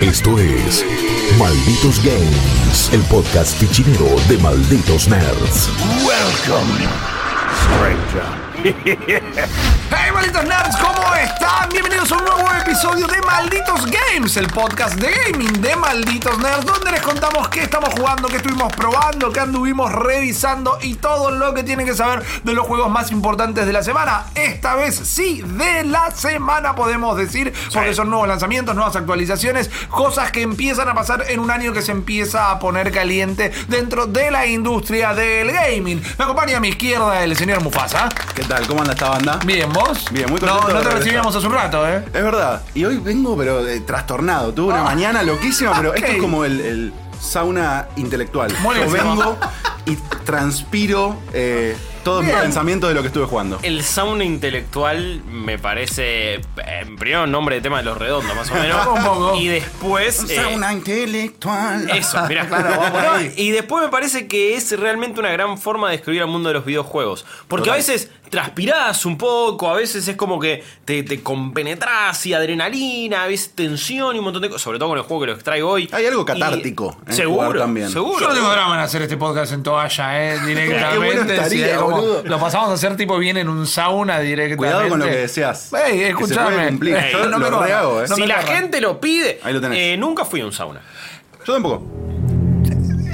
Esto es Malditos Games, el podcast fichinero de Malditos Nerds. Welcome, Hey malditos nerds, ¿cómo están? Bienvenidos a un nuevo episodio de Malditos Games, el podcast de gaming de Malditos Nerds, donde les contamos qué estamos jugando, qué estuvimos probando, qué anduvimos revisando y todo lo que tienen que saber de los juegos más importantes de la semana. Esta vez sí, de la semana podemos decir, porque son nuevos lanzamientos, nuevas actualizaciones, cosas que empiezan a pasar en un año que se empieza a poner caliente dentro de la industria del gaming. Me acompaña a mi izquierda el señor Mufasa. ¿Qué tal? ¿Cómo anda esta banda? Bien, ¿vos? Bien, muy No, contento no de te regresar. recibíamos hace un rato, ¿eh? Es verdad. Y hoy vengo, pero eh, trastornado. Tuve una Ah. mañana loquísima, pero esto es como el, el sauna intelectual. Muy Yo bien. vengo y transpiro eh, todo mi pensamiento de lo que estuve jugando. El sauna intelectual me parece, eh, primero, nombre de tema de los redondos, más o menos. Un poco. Y después. Un eh, sauna intelectual. eso, mira, Claro, va por ahí. Y después me parece que es realmente una gran forma de describir al mundo de los videojuegos. Porque Total. a veces transpirás un poco, a veces es como que te, te compenetrás y adrenalina, a veces tensión y un montón de cosas. Sobre todo con el juego que los traigo hoy. Hay algo Y- catártico en seguro, jugar también. seguro. Yo no tengo drama en hacer este podcast en toalla, ¿eh? Directamente. Qué bueno estaría, sí, como boludo. lo pasamos a hacer tipo bien en un sauna directamente. Cuidado con lo que deseas. Ey. Ey, Yo no me lo rehago, ¿eh? No si me la gente lo pide, Ahí lo tenés. eh, nunca fui a un sauna. Yo tampoco.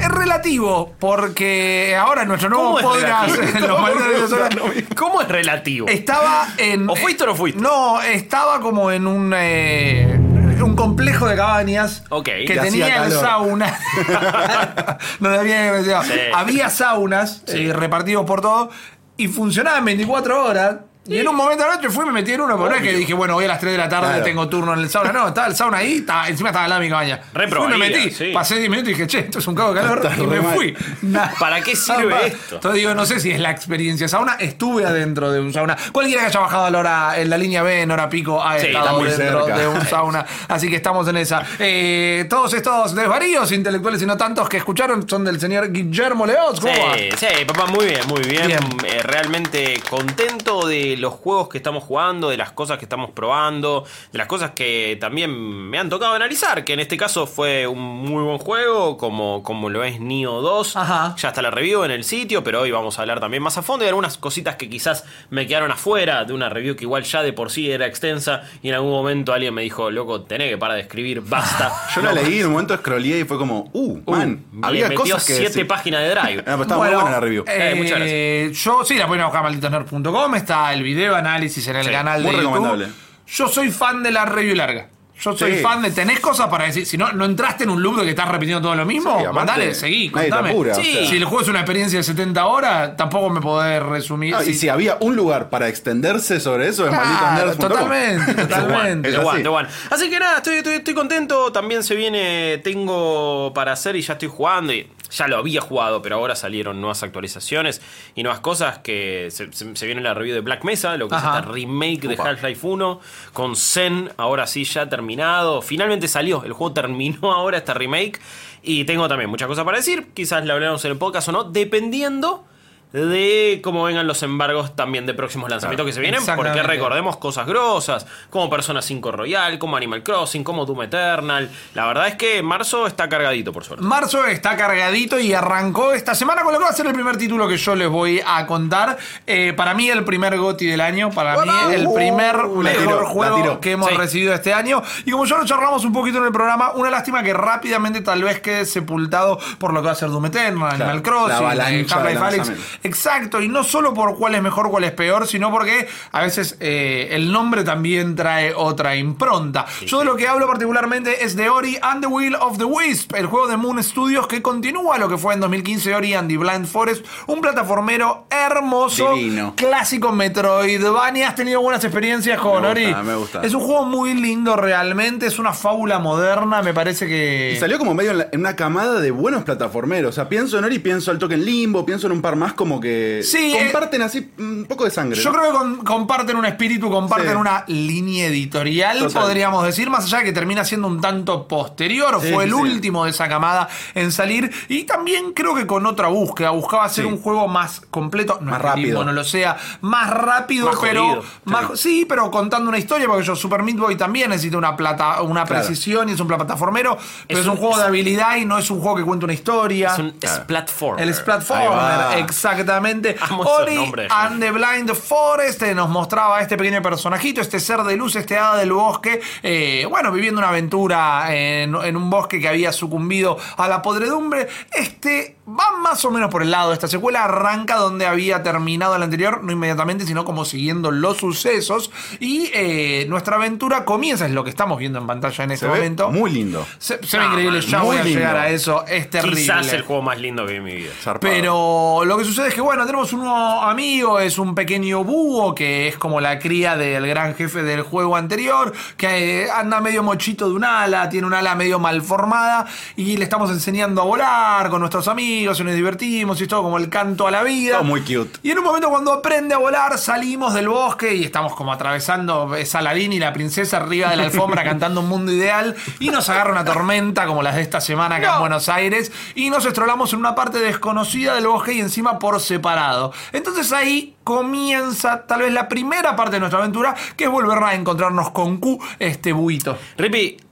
Es relativo, porque ahora en nuestro nuevo ¿Cómo podcast, los malditos nerds, ¿Cómo es relativo? estaba en. ¿O fuiste o no fuiste? No, estaba como en un. eh, un complejo de cabañas Ok. que tenía el sauna. no había Sí. Había saunas eh, repartidos por todo y funcionaban 24 horas. Y en un momento de la noche fui y me metí en uno, pero no es que dije, bueno, hoy a las 3 de la tarde Claro. tengo turno en el sauna. No, estaba el sauna ahí, estaba- encima estaba al lado de mi cabaña. Re Fui, me metí, sí. pasé 10 minutos y dije, che, esto es un cago de calor Está y me mal. fui. Nah. ¿Para qué sirve Ah, esto? Entonces digo, no sé si es la experiencia sauna. Estuve adentro de un sauna. Cualquiera que haya bajado a la hora, en la línea B, en hora pico, ha Sí, estado dentro cerca. de un sauna. Así que estamos en esa. Eh, todos estos desvaríos intelectuales y no tantos que escucharon son del señor Guillermo Leoz. ¿Cómo va? Sí, sí, papá, muy bien, muy bien. Bien. Eh, realmente contento de los juegos que estamos jugando, de las cosas que estamos probando, de las cosas que también me han tocado analizar, que en este caso fue un muy buen juego, como, como lo es Nio 2. Ajá. Ya está la review en el sitio, pero hoy vamos a hablar también más a fondo de algunas cositas que quizás me quedaron afuera de una review que igual ya de por sí era extensa y en algún momento alguien me dijo, loco, tenés que parar de escribir, basta. Yo la No, leí, en un momento scrollé y fue como, uh, uh, man, había metió cosas que siete decir. páginas de Drive. Ah, pero estaba Bueno, muy buena la review. Eh, muchas eh, Yo sí, la pueden buscar a malditosnerd.com. Está el video análisis en el Sí, canal muy de YouTube. recomendable. Yo soy fan de la review larga. Yo soy Sí. fan de. ¿Tenés cosas para decir? Si no, no entraste en un loop de que estás repitiendo todo lo mismo, Sí, mandale, seguí, contame. apura, Sí. o sea. Si el juego es una experiencia de 70 horas, tampoco me podés resumir. Sí. Y si había un lugar para extenderse sobre eso, es Claro, totalmente, totalmente. Es The así. one, the one. Así que nada, estoy, estoy, estoy contento. También se viene, tengo para hacer y ya estoy jugando. Y ya lo había jugado, pero ahora salieron nuevas actualizaciones y nuevas cosas que se, se- se viene la review de Black Mesa, lo que Ajá. es esta remake de. Half-Life 1, con Zen, ahora sí ya terminado. Finalmente salió, el juego terminó ahora esta remake. Y tengo también muchas cosas para decir. Quizás la hablemos en el podcast o no, dependiendo de cómo vengan los embargos también de próximos lanzamientos que se vienen. Porque recordemos cosas grosas, como Persona 5 Royal, como Animal Crossing, como Doom Eternal. La verdad es que marzo está cargadito, por suerte. Marzo está cargadito y arrancó esta semana con lo que va a ser el primer título que yo les voy a contar. Eh, para mí, el primer GOTI del año. Para mí, el primer Uh, mejor tiró, la juego que hemos Sí. recibido este año. Y como ya lo charlamos un poquito en el programa, una lástima que rápidamente tal vez quede sepultado por lo que va a ser Doom Eternal, Animal Crossing, eh, Half-Life. Exacto, y no solo por cuál es mejor, cuál es peor, sino porque a veces eh, el nombre también trae otra impronta. Yo de lo que hablo particularmente es de Ori and the Will of the Wisp, el juego de Moon Studios que continúa lo que fue en 2015 Ori and the Blind Forest, un plataformero hermoso, Divino. clásico Metroidvania. ¿Has tenido buenas experiencias con Me Ori? me gusta. Es un juego muy lindo realmente, es una fábula moderna, me parece que... Y salió como medio en, la- en una camada de buenos plataformeros. O sea, pienso en Ori, pienso al toque en Limbo, pienso en un par más como como que Sí, eh, comparten así un poco de sangre. Yo ¿no? creo que con- comparten un espíritu, comparten Sí. una línea editorial, Total. podríamos decir, más allá de que termina siendo un tanto posterior, Sí, fue sí, el sí. último de esa camada en salir, y también creo que con otra búsqueda, buscaba hacer Sí. un juego más completo, no Más el rápido. mismo no lo sea, más rápido, Más pero jodido. más- sí, pero contando una historia, porque yo Super Meat Boy también necesita una plata, una Claro. precisión y es un plataformero, pero es, un- un juego de habilidad y no es un juego que cuenta una historia. Es un Splatformer. El Ahí Splatformer, va. Exactamente. Ori and the Blind Forest eh, nos mostraba a este pequeño personajito, este ser de luz, este hada del bosque, eh, bueno, viviendo una aventura en, en un bosque que había sucumbido a la podredumbre. Este va más o menos por el lado. Esta secuela arranca donde había terminado la anterior, no inmediatamente, sino como siguiendo los sucesos. Y eh, nuestra aventura comienza, es lo que estamos viendo en pantalla en este Se ve momento. muy lindo. Se, se ve increíble, ya muy voy a lindo. llegar a eso, es terrible. Quizás el juego más lindo que vi en mi vida. Zarpado. Pero lo que sucede es que, bueno, tenemos un nuevo amigo, es un pequeño búho que es como la cría del gran jefe del juego anterior, que eh, anda medio mochito de un ala, tiene un ala medio mal formada y le estamos enseñando a volar con nuestros amigos y nos divertimos y es todo como el canto a la vida. Todo muy cute. Y en un momento cuando aprende a volar salimos del bosque y estamos como atravesando Saladín y la princesa arriba de la alfombra cantando un mundo ideal y nos agarra una tormenta como las de esta semana acá en Buenos Aires y nos estrolamos en una parte desconocida del bosque y encima por separado. Entonces ahí comienza tal vez la primera parte de nuestra aventura que es volver a encontrarnos con Q, este buito.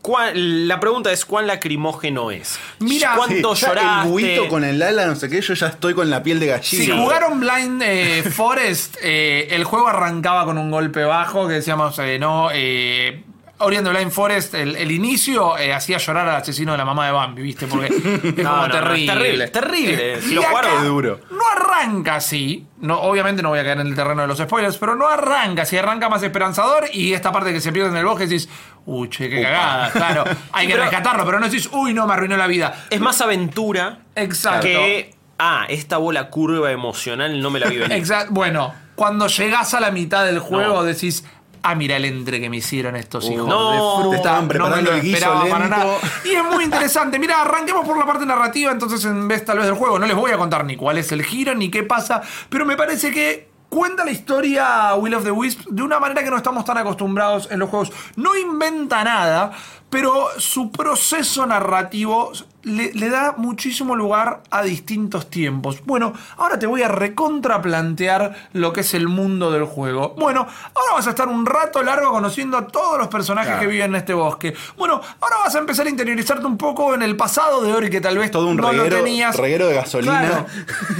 ¿cuál- la pregunta es cuán lacrimógeno es. Mira, ¿cuánto Sí, lloraste? El buito con el ala, no sé qué, yo ya estoy con la piel de gallina. Si jugaron Blind eh, Forest, eh, el juego arrancaba con un golpe bajo que decíamos, eh, no, eh, Ori and the Blind Forest, el, el inicio eh, hacía llorar al asesino de la mamá de Bambi, ¿viste? Porque es No, como no, no, es terrible. terrible, es terrible. Si Y lo jugaron- es duro. No arranca así. No, obviamente no voy a caer en el terreno de los spoilers, pero no arranca. Si arranca más esperanzador y esta parte que se pierde en el bosque decís, uy, che, qué cagada. Claro, hay que pero- rescatarlo, pero no decís, uy, no, me arruinó la vida. Es más aventura Exacto. que. Ah, esta bola curva emocional no me la vi venir. Exacto. Bueno, cuando llegás a la mitad del juego decís. Ah, mira el entre que me hicieron estos hijos no, de fruta. te estaban preparando no me lo el guiso esperaba para nada. Y es muy interesante. Mira, arranquemos por la parte narrativa, entonces en vez tal vez del juego. No les voy a contar ni cuál es el giro ni qué pasa, pero me parece que cuenta la historia Will of the Wisp de una manera que no estamos tan acostumbrados en los juegos. No inventa nada, pero su proceso narrativo le, le da muchísimo lugar a distintos tiempos. Bueno, ahora te voy a recontraplantear lo que es el mundo del juego. Bueno, ahora vas a estar un rato largo conociendo a todos los personajes Claro. que viven en este bosque. Bueno, ahora vas a empezar a interiorizarte un poco en el pasado de Ori que tal vez Todo un no reguero- lo tenías. reguero de gasolina. Claro.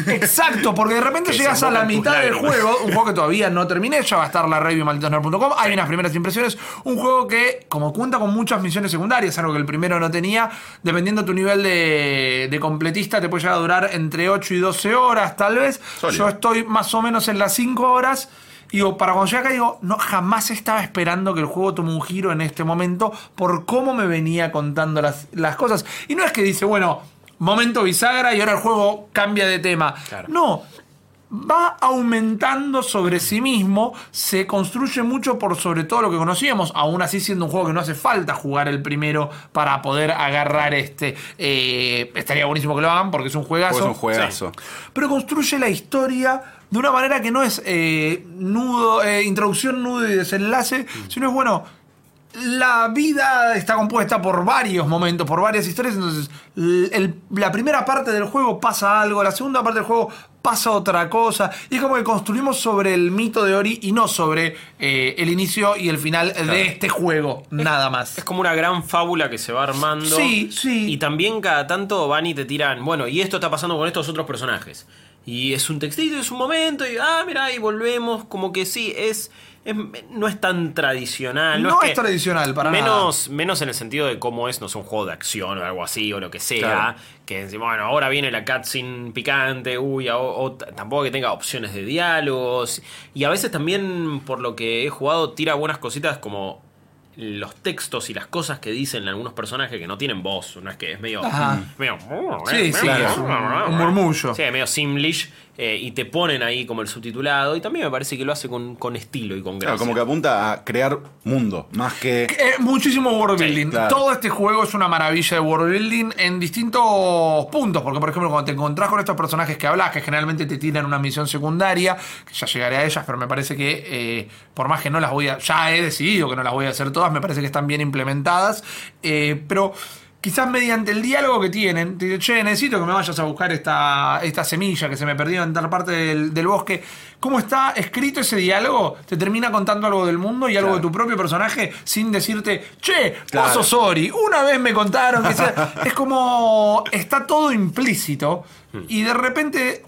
Exacto, porque de repente llegas a la mitad del juego, un juego que todavía no terminé, ya va a estar la review en malditosnerd.com, hay unas primeras impresiones, un juego que como cuenta con muchas misiones secundarias, algo que el primero no tenía, dependiendo de tu nivel de, de completista te puede llegar a durar entre 8 y 12 horas tal vez, Sólido. yo estoy más o menos en las 5 horas. Y digo, para cuando llegue acá, digo, no, jamás estaba esperando que el juego tome un giro en este momento por cómo me venía contando las, las cosas. Y no es que dice, bueno, momento bisagra y ahora el juego cambia de tema. Claro. No, va aumentando sobre sí mismo, se construye mucho por sobre todo lo que conocíamos, aún así siendo un juego que no hace falta jugar el primero para poder agarrar este. Eh, estaría buenísimo que lo hagan porque es un juegazo. Porque es un juegazo. Pero construye la historia de una manera que no es eh, nudo, eh, introducción, nudo y desenlace, sino es bueno. La vida está compuesta por varios momentos, por varias historias. Entonces, el- la primera parte del juego pasa algo, la segunda parte del juego pasa otra cosa. Y es como que construimos sobre el mito de Ori y no sobre eh, el inicio y el final de este juego. Nada más. Es como una gran fábula que se va armando. Sí, sí. Y también cada tanto van y te tiran, bueno, y esto está pasando con estos otros personajes. Y es un textito, es un momento, y ah, mira, y volvemos. Como que sí, es. es- no es tan tradicional. No es tradicional, para menos, Menos en el sentido de cómo es, no sé, un juego de acción o algo así, o lo que sea. Claro. Que bueno, ahora viene la cutscene picante, uy, o, tampoco que tenga opciones de diálogos. Y a veces también, por lo que he jugado, tira buenas cositas como los textos y las cosas que dicen algunos personajes que no tienen voz, no es que es medio. Ajá. medio Sí, sí, es un- un murmullo. Sí, medio simlish. Eh, y te ponen ahí como el subtitulado. Y también me parece que lo hace con, con estilo y con gracia. Claro, como que apunta a crear mundo, más que. Eh, muchísimo world Sí, building. claro. Todo este juego es una maravilla de world building en distintos puntos. Porque, por ejemplo, cuando te encontrás con estos personajes que hablas, que generalmente te tiran una misión secundaria, que ya llegaré a ellas, pero me parece que, eh, por más que no las voy a. Ya he decidido que no las voy a hacer todas, me parece que están bien implementadas. Eh, pero. Quizás mediante el diálogo que tienen, te dice, che, necesito que me vayas a buscar esta, esta semilla que se me perdió en tal parte del, del bosque. ¿Cómo está escrito ese diálogo? Te termina contando algo del mundo y algo de tu propio personaje sin decirte, che, Claro. vos sos Ori. Una vez me contaron que sea-". es como está todo implícito y de repente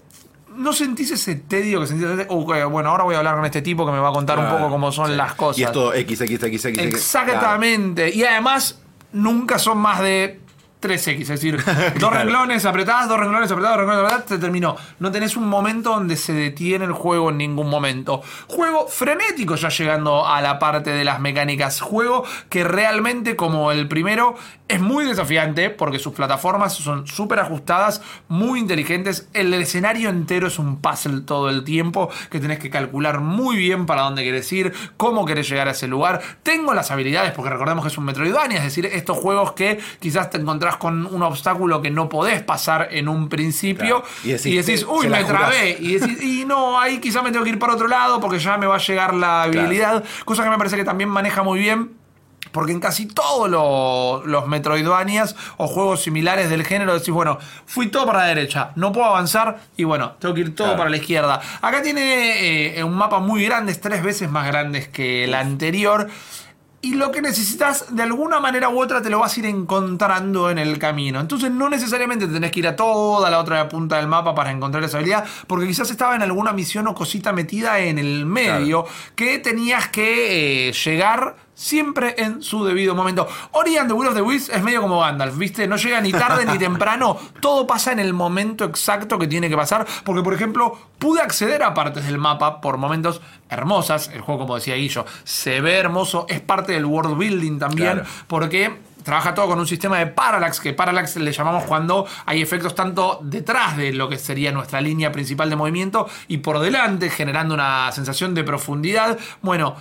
no sentís ese tedio que sentís. "Ok, bueno, ahora voy a hablar con este tipo que me va a contar un poco cómo son sí. las cosas. Y es todo X, X, X, X. X. Exactamente. Y además, nunca son más de 3X. Es decir, dos renglones apretadas, dos renglones apretados, dos renglones apretados, se terminó. No tenés un momento donde se detiene el juego en ningún momento. Juego frenético ya llegando a la parte de las mecánicas. Juego que realmente, como el primero, es muy desafiante porque sus plataformas son súper ajustadas, muy inteligentes. El escenario entero es un puzzle todo el tiempo que tenés que calcular muy bien para dónde querés ir, cómo querés llegar a ese lugar. Tengo las habilidades, porque recordemos que es un Metroidvania, es decir, estos juegos que quizás te encontrás con un obstáculo que no podés pasar en un principio Claro. y Y decís, uy, me jurás". trabé. Y decís, y no, ahí quizás me tengo que ir para otro lado porque ya me va a llegar la habilidad. Cosa que me parece que también maneja muy bien. Porque en casi todos lo- los Metroidvanias o juegos similares del género decís, bueno, fui todo para la derecha, no puedo avanzar y bueno, tengo que ir todo Claro. para la izquierda. Acá tiene eh, un mapa muy grande, es tres veces más grande que el anterior. Y lo que necesitas, de alguna manera u otra, te lo vas a ir encontrando en el camino. Entonces, no necesariamente tenés que ir a toda la otra punta del mapa para encontrar esa habilidad, porque quizás estaba en alguna misión o cosita metida en el medio que tenías que eh, llegar siempre en su debido momento. Ori and the Will of the Wisps es medio como Gandalf, ¿viste? No llega ni tarde ni temprano, todo pasa en el momento exacto que tiene que pasar, porque por ejemplo, pude acceder a partes del mapa por momentos hermosas, el juego como decía Guillo, se ve hermoso, es parte del world building también, Claro. porque trabaja todo con un sistema de parallax, que parallax le llamamos cuando hay efectos tanto detrás de lo que sería nuestra línea principal de movimiento y por delante, generando una sensación de profundidad. Bueno,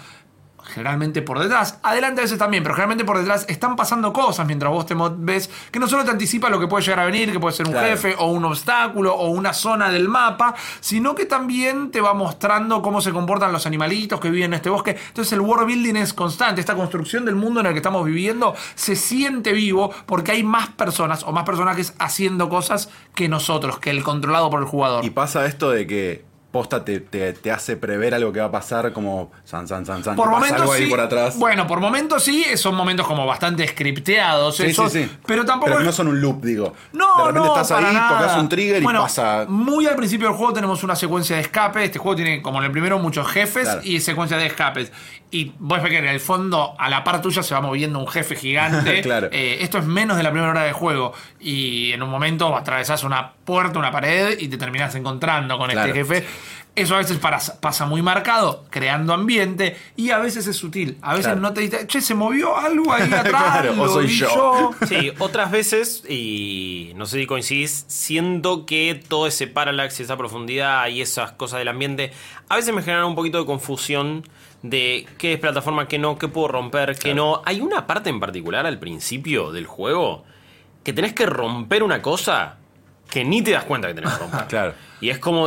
generalmente por detrás, adelante a veces también, pero generalmente por detrás están pasando cosas mientras vos te ves que no solo te anticipa lo que puede llegar a venir, que puede ser un Claro. jefe o un obstáculo o una zona del mapa, sino que también te va mostrando cómo se comportan los animalitos que viven en este bosque. Entonces el world building es constante, esta construcción del mundo en el que estamos viviendo se siente vivo porque hay más personas o más personajes haciendo cosas que nosotros, que el controlado por el jugador. Y pasa esto de que posta te, te, te hace prever algo que va a pasar como san, san, san, san. Por momentos algo ahí por atrás. Bueno, por momentos sí, son momentos como bastante scripteados. sí, esos, sí, sí. Pero tampoco Pero no son un loop, digo. No, de repente no, estás ahí, nada. tocas un trigger Bueno, y pasa. Muy al principio del juego tenemos una secuencia de escape. Este juego tiene, como en el primero, muchos jefes Claro. y secuencia de escapes. Y vos ves que en el fondo, a la par tuya, se va moviendo un jefe gigante. Claro. Eh, esto es menos de la primera hora de juego. Y en un momento atravesás una puerta, una pared y te terminás encontrando con Claro. este jefe. Eso a veces para- pasa muy marcado, creando ambiente, y a veces es sutil. A veces Claro. no te diste, che, se movió algo ahí atrás. Claro, o soy yo". Sí, otras veces, y no sé si coincidís, siento que todo ese parallax y esa profundidad y esas cosas del ambiente, a veces me generan un poquito de confusión de qué es plataforma, qué no, qué puedo romper, qué no. Hay una parte en particular al principio del juego que tenés que romper una cosa que ni te das cuenta que tenés que romper. Claro. Y es como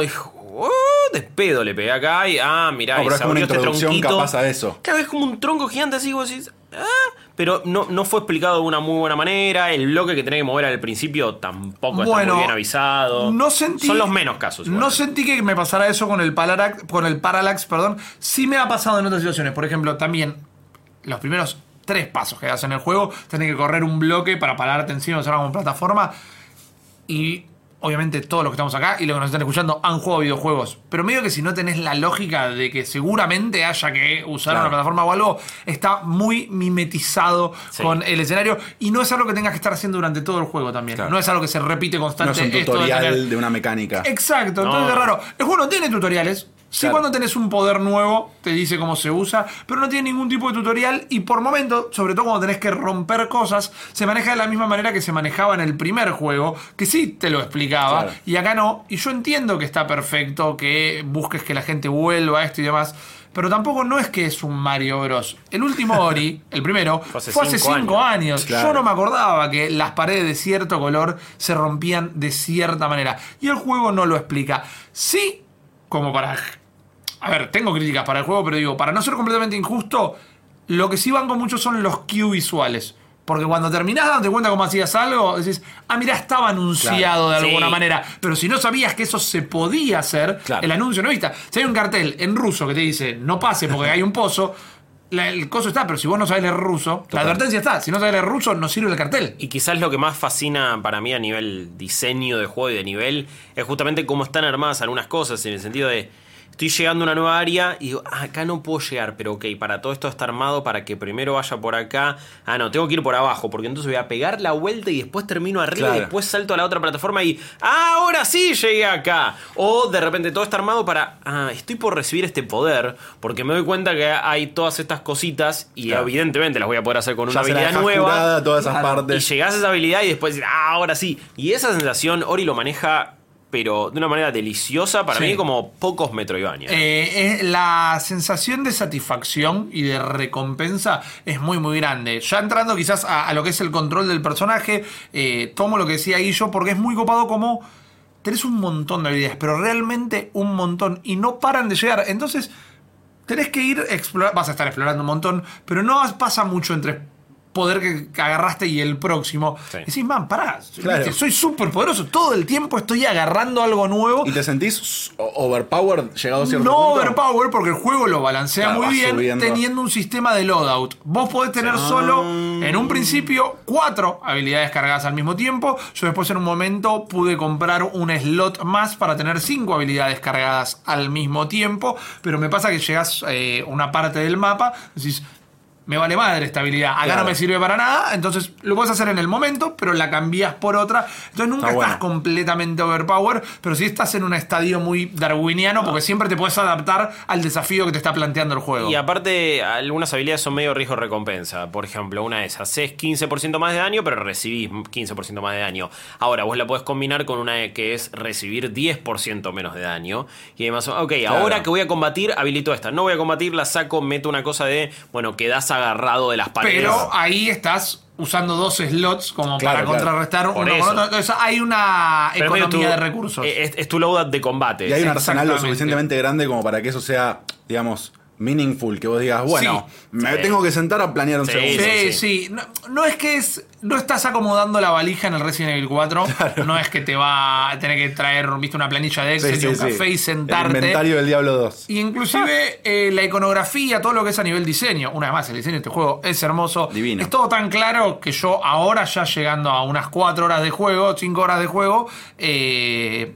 "Oh, de pedo le pegué acá y ah, mirá, No, pero es como una este introducción tronquito. capaz a eso. Claro, es como un tronco gigante así, vos decís, ah, pero no, no fue explicado de una muy buena manera. El bloque que tenés que mover al principio tampoco está Bueno, muy bien avisado. No sentí, Son los menos casos. No sentí que me pasara eso con el Parallax, con el Parallax, perdón. Sí me ha pasado en otras situaciones. Por ejemplo, también los primeros tres pasos que das en el juego, tenés que correr un bloque para pararte encima de usar como plataforma. Y obviamente todos los que estamos acá y los que nos están escuchando han jugado videojuegos. Pero medio que si no tenés la lógica de que seguramente haya que usar Claro. una plataforma o algo, está muy mimetizado Sí. con el escenario. Y no es algo que tengas que estar haciendo durante todo el juego también. Claro. No es algo que se repite No constante. es un de tutorial tener- de una mecánica. Exacto, entonces No. es raro. El juego no tiene tutoriales. Sí, Claro. cuando tenés un poder nuevo, te dice cómo se usa, pero no tiene ningún tipo de tutorial y por momento, sobre todo cuando tenés que romper cosas, se maneja de la misma manera que se manejaba en el primer juego, que sí te lo explicaba, Claro. y acá no. Y yo entiendo que está perfecto, que busques que la gente vuelva a esto y demás. Pero tampoco no es que es un Mario Bros. El último Ori, el primero, fue hace hace, cinco cinco años. Claro. Yo no me acordaba que las paredes de cierto color se rompían de cierta manera. Y el juego no lo explica. Sí, como para. A ver, tengo críticas para el juego, pero digo, para no ser completamente injusto, lo que sí banco mucho son los Q visuales. Porque cuando terminás dándote cuenta cómo hacías algo, decís, ah, mira, estaba anunciado Claro. de alguna Sí. manera. Pero si no sabías que eso se podía hacer, Claro. el anuncio no viste. Si hay un cartel en ruso que te dice, no pase porque hay un pozo, la- el coso está, pero si vos no sabes leer ruso, la advertencia está. Si no sabes leer ruso, no sirve el cartel. Y quizás lo que más fascina para mí a nivel diseño de juego y de nivel es justamente cómo están armadas algunas cosas, en el sentido de estoy llegando a una nueva área y digo, ah, acá no puedo llegar, pero ok, para todo esto está armado para que primero vaya por acá. Ah, no, tengo que ir por abajo, porque entonces voy a pegar la vuelta y después termino arriba y después salto a la otra plataforma y ah, ahora sí llegué acá. O de repente todo está armado para, ah, estoy por recibir este poder, porque me doy cuenta que hay todas estas cositas y Claro. evidentemente las voy a poder hacer con una Ya habilidad nueva. curada, todas esas Claro. Y partes. llegás a esa habilidad y después ah, ahora sí. Y esa sensación Ori lo maneja, pero de una manera deliciosa, para Sí. mí como pocos Metroidvania. Eh, es- la sensación de satisfacción y de recompensa es muy muy grande. Ya entrando quizás a, a lo que es el control del personaje, eh, tomo lo que decía Guillo porque es muy copado como tenés un montón de habilidades, pero realmente un montón y no paran de llegar. Entonces tenés que ir explorar, vas a estar explorando un montón, pero no pasa mucho entre poder que, que agarraste y el próximo. Sí. Decís, man, pará, Claro. ¿viste? soy súper poderoso, todo el tiempo estoy agarrando algo nuevo. ¿Y te sentís overpowered llegado a cierto No punto? overpower porque el juego lo balancea Claro, muy bien subiendo. teniendo un sistema de loadout. Vos podés tener solo en un principio cuatro habilidades cargadas al mismo tiempo. Yo después en un momento pude comprar un slot más para tener cinco habilidades cargadas al mismo tiempo. Pero me pasa que llegás eh, a una parte del mapa, decís. Me vale madre esta habilidad. Acá Claro. no me sirve para nada. Entonces lo puedes hacer en el momento, pero la cambias por otra. Entonces nunca Está estás bueno. completamente overpower, pero sí estás en un estadio muy darwiniano porque siempre te puedes adaptar al desafío que te está planteando el juego. Y aparte, algunas habilidades son medio riesgo-recompensa. Por ejemplo, una es haces 15% más de daño, pero recibís 15% más de daño. Ahora, vos la podés combinar con una que es recibir 10% menos de daño. Y además, ok, ahora que voy a combatir, habilito esta. No voy a combatir, la saco, meto una cosa de, bueno, quedás agarrado de las paredes. pero ahí estás usando dos slots como Claro, para claro. contrarrestar Por uno eso. con otro. Entonces hay una Pero economía tu- de recursos. Es, es tu loadout de combate. Y hay un arsenal lo suficientemente grande como para que eso sea, digamos, meaningful. Que vos digas, bueno, me Sí. tengo que sentar a planear un Sí, segundo. Sí, sí. sí. No, no es que es. No estás acomodando la valija en el Resident Evil 4. No es que te va a tener que traer, viste, una planilla de Excel Sí, y un sí. café y El sentarte. inventario del Diablo 2. Y inclusive eh, la iconografía, todo lo que es a nivel diseño. Una vez más, el diseño de este juego es hermoso. Divino. Es todo tan claro que yo ahora ya llegando a unas 4 horas de juego, 5 horas de juego, eh,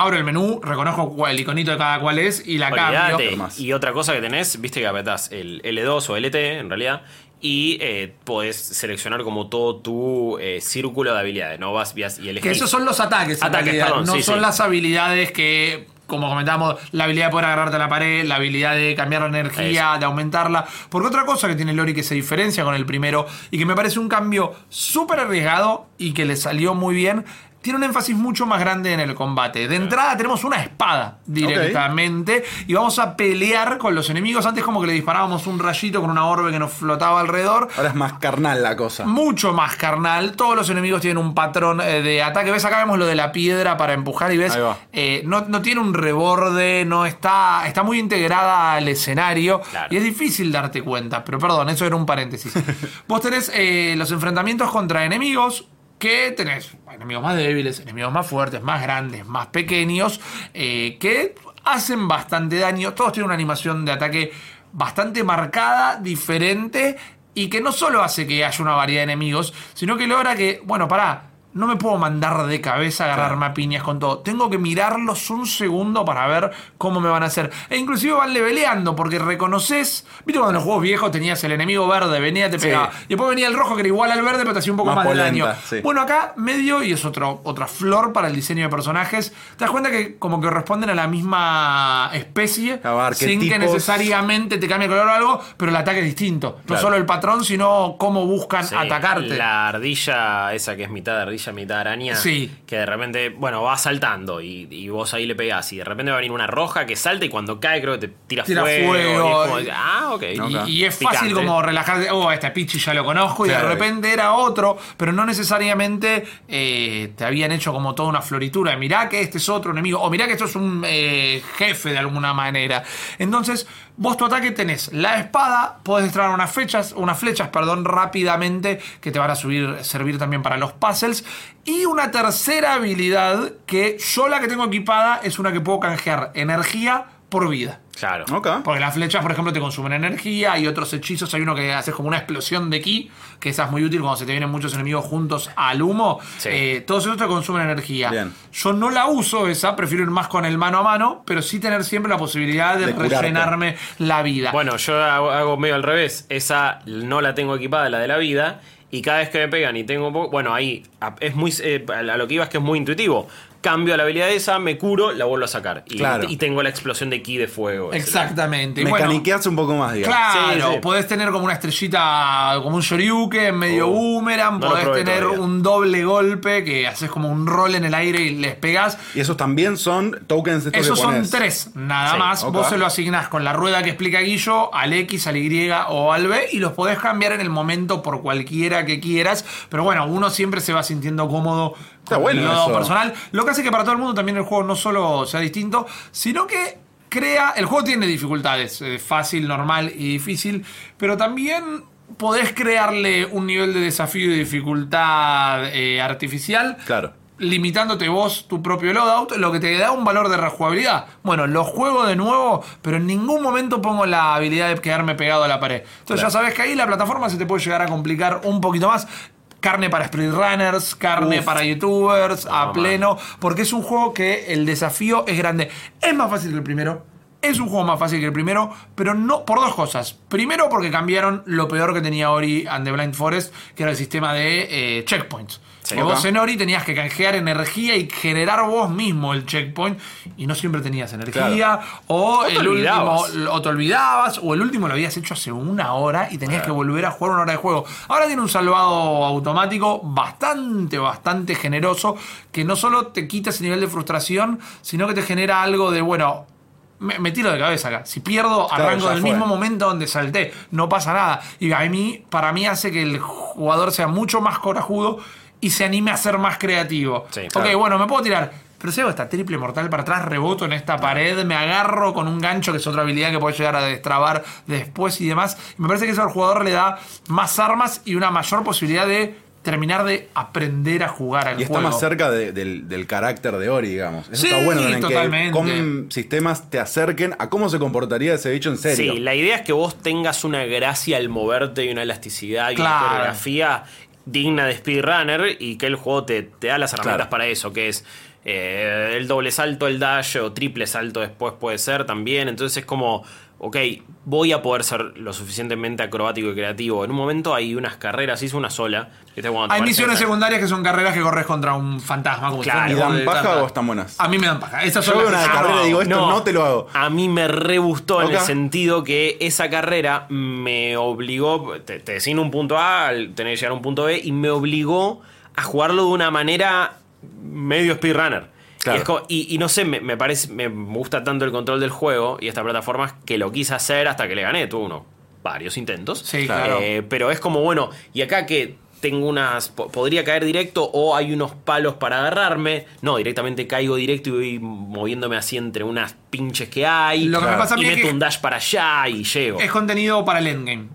abro el menú, reconozco cuál, el iconito de cada cual es y la cambio. Olvídate. Más. Y otra cosa que tenés, viste que apretás el L2 o LT en realidad. Y eh, podés seleccionar como todo tu eh, círculo de habilidades, ¿no? Vas vías y elegís. Que esos son los ataques, en Ataques, realidad, perdón, no sí, son sí. las habilidades que, como comentamos, la habilidad de poder agarrarte a la pared, la habilidad de cambiar la energía, de aumentarla. Porque otra cosa que tiene Lori que se diferencia con el primero y que me parece un cambio súper arriesgado y que le salió muy bien. Tiene un énfasis mucho más grande en el combate. De entrada tenemos una espada directamente y vamos a pelear con los enemigos. Antes como que le disparábamos un rayito con una orbe que nos flotaba alrededor Ahora es más carnal la cosa. mucho más carnal. Todos los enemigos tienen un patrón eh, de ataque. ¿Ves? Acá vemos lo de la piedra para empujar y ves. Eh, no, no tiene un reborde, no está. Está muy integrada al escenario. Claro. Y es difícil darte cuenta. Pero perdón, eso era un paréntesis. Vos tenés eh, los enfrentamientos contra enemigos. Que tenés enemigos más débiles, enemigos más fuertes, más grandes, más pequeños, eh, que hacen bastante daño. Todos tienen una animación de ataque bastante marcada, diferente, y que no solo hace que haya una variedad de enemigos, sino que logra que, bueno, pará, no me puedo mandar de cabeza a agarrarme a piñas con todo. Tengo que mirarlos un segundo para ver cómo me van a hacer. E inclusive van leveleando, porque reconoces. Viste cuando en los juegos viejos tenías el enemigo verde, venía, te Sí. pegaba. Y después venía el rojo que era igual al verde, pero te hacía un poco Más más, de daño. sí. Bueno, acá medio, y es otro, otra flor para el diseño de personajes. Te das cuenta que como que responden a la misma especie, sin que necesariamente te cambie el color o algo, pero el ataque es distinto. No Claro. solo el patrón, sino cómo buscan Sí, atacarte. La ardilla, esa que es mitad ardilla, mitad araña. Sí. Que de repente, bueno, va saltando y, y vos ahí le pegás. Y de repente va a venir una roja que salta y cuando cae creo que te tira, Tira fuego. fuego. y es como, ah, ok. Y, y es fácil como relajarte, oh, este Pichi ya lo conozco, y de repente era otro, pero no necesariamente eh, te habían hecho como toda una floritura. Mirá que este es otro enemigo, o mirá que esto es un eh, jefe de alguna manera. Entonces, vos tu ataque tenés la espada, podés extraer unas flechas, unas flechas, perdón, rápidamente, que te van a subir, servir también para los puzzles. Y una tercera habilidad que yo la que tengo equipada es una que puedo canjear energía por vida. Claro. Porque las flechas, por ejemplo, te consumen energía. Hay otros hechizos. Hay uno que haces como una explosión de ki. Que esa es muy útil cuando se te vienen muchos enemigos juntos al humo. Sí. Eh, todos esos te consumen energía. Bien. Yo no la uso esa. Prefiero ir más con el mano a mano. Pero sí tener siempre la posibilidad de, De rellenarme la vida. Bueno, yo hago, hago medio al revés. Esa no la tengo equipada, la de la vida. Y cada vez que me pegan y tengo un poco. Bueno, ahí a- es muy. eh, a lo que iba es que es muy intuitivo. Cambio la habilidad esa, me curo, la vuelvo a sacar. Y, Claro. y tengo la explosión de ki de fuego. Exactamente. Y bueno, Mecaniquearse un poco más, digamos. Claro, Sí, sí. podés tener como una estrellita, como un shoryuken, medio Oh, boomerang, no podés tener todavía. un doble golpe que haces como un rol en el aire y les pegás. Y esos también son tokens estos Esos que son tres, nada Sí, más. Vos se lo asignás con la rueda que explica Guillo al X, al Y o al B y los podés cambiar en el momento por cualquiera que quieras. Pero bueno, uno siempre se va sintiendo cómodo Está bueno eso. personal. Lo que hace que para todo el mundo también el juego no solo sea distinto, sino que crea. El juego tiene dificultades, eh, fácil, normal y difícil, pero también. Podés crearle un nivel de desafío y dificultad eh, artificial Claro. limitándote vos tu propio loadout, lo que te da un valor de rejugabilidad. Bueno, lo juego de nuevo, pero en ningún momento pongo la habilidad de quedarme pegado a la pared. Entonces ya sabes que ahí la plataforma se te puede llegar a complicar un poquito más. Carne para speedrunners, carne Uf. para youtubers, a man. pleno, porque es un juego que el desafío es grande. Es más fácil que el primero, es un juego más fácil que el primero, pero no por dos cosas. Primero porque cambiaron lo peor que tenía Ori and the Blind Forest, que era el sistema de eh, checkpoints. Sí. Vos en Ori tenías que canjear energía y generar vos mismo el checkpoint y no siempre tenías energía o, el olvidabas. último o te olvidabas o el último lo habías hecho hace una hora y tenías que volver a jugar una hora de juego. Ahora tiene un salvado automático bastante bastante generoso que no solo te quita ese nivel de frustración, sino que te genera algo de bueno, me, me tiro de cabeza acá. Si pierdo, Claro, arranco del fue. mismo momento donde salté. No pasa nada. Y a mí, para mí hace que el jugador sea mucho más corajudo y se anime a ser más creativo. Sí, ok, claro. bueno, me puedo tirar. Pero si hago esta triple mortal para atrás, reboto en esta pared, me agarro con un gancho, que es otra habilidad que puede llegar a destrabar después y demás. Y me parece que eso al jugador le da más armas y una mayor posibilidad de terminar de aprender a jugar al Y está juego. más cerca de- del, del carácter de Ori, digamos. Eso Sí, está bueno totalmente. que con sistemas te acerquen a cómo se comportaría ese bicho en serio. Sí, la idea es que vos tengas una gracia al moverte y una elasticidad y Claro. una coreografía digna de speedrunner y que el juego te, te da las herramientas Claro. para eso, que es eh, el doble salto, el dash o triple salto después puede ser también. Entonces es como, ok, voy a poder ser lo suficientemente acrobático y creativo. En un momento hay unas carreras, hice una sola. Hay misiones secundarias que son carreras que corres contra un fantasma. Como Claro. ¿Y dan paja o están buenas? A mí me dan paja. Esas Yo son una carrera y digo, esto no, te lo hago. A mí me re gustó en Ok. el sentido que esa carrera me obligó, te, te un punto A, al tener que llegar a un punto B, y me obligó a jugarlo de una manera medio speedrunner. Claro. Y, es como- y- y no sé, me, me parece, me gusta tanto el control del juego y esta plataforma que lo quise hacer hasta que le gané. Tuve uno, varios intentos. Sí, claro. Eh, pero es como, bueno, y acá que tengo unas. po- Podría caer directo o hay unos palos para agarrarme. No, directamente caigo directo y voy moviéndome así entre unas pinches que hay. Lo que me pasa a y mí es meto que- un dash para allá y llego. Es contenido para el endgame.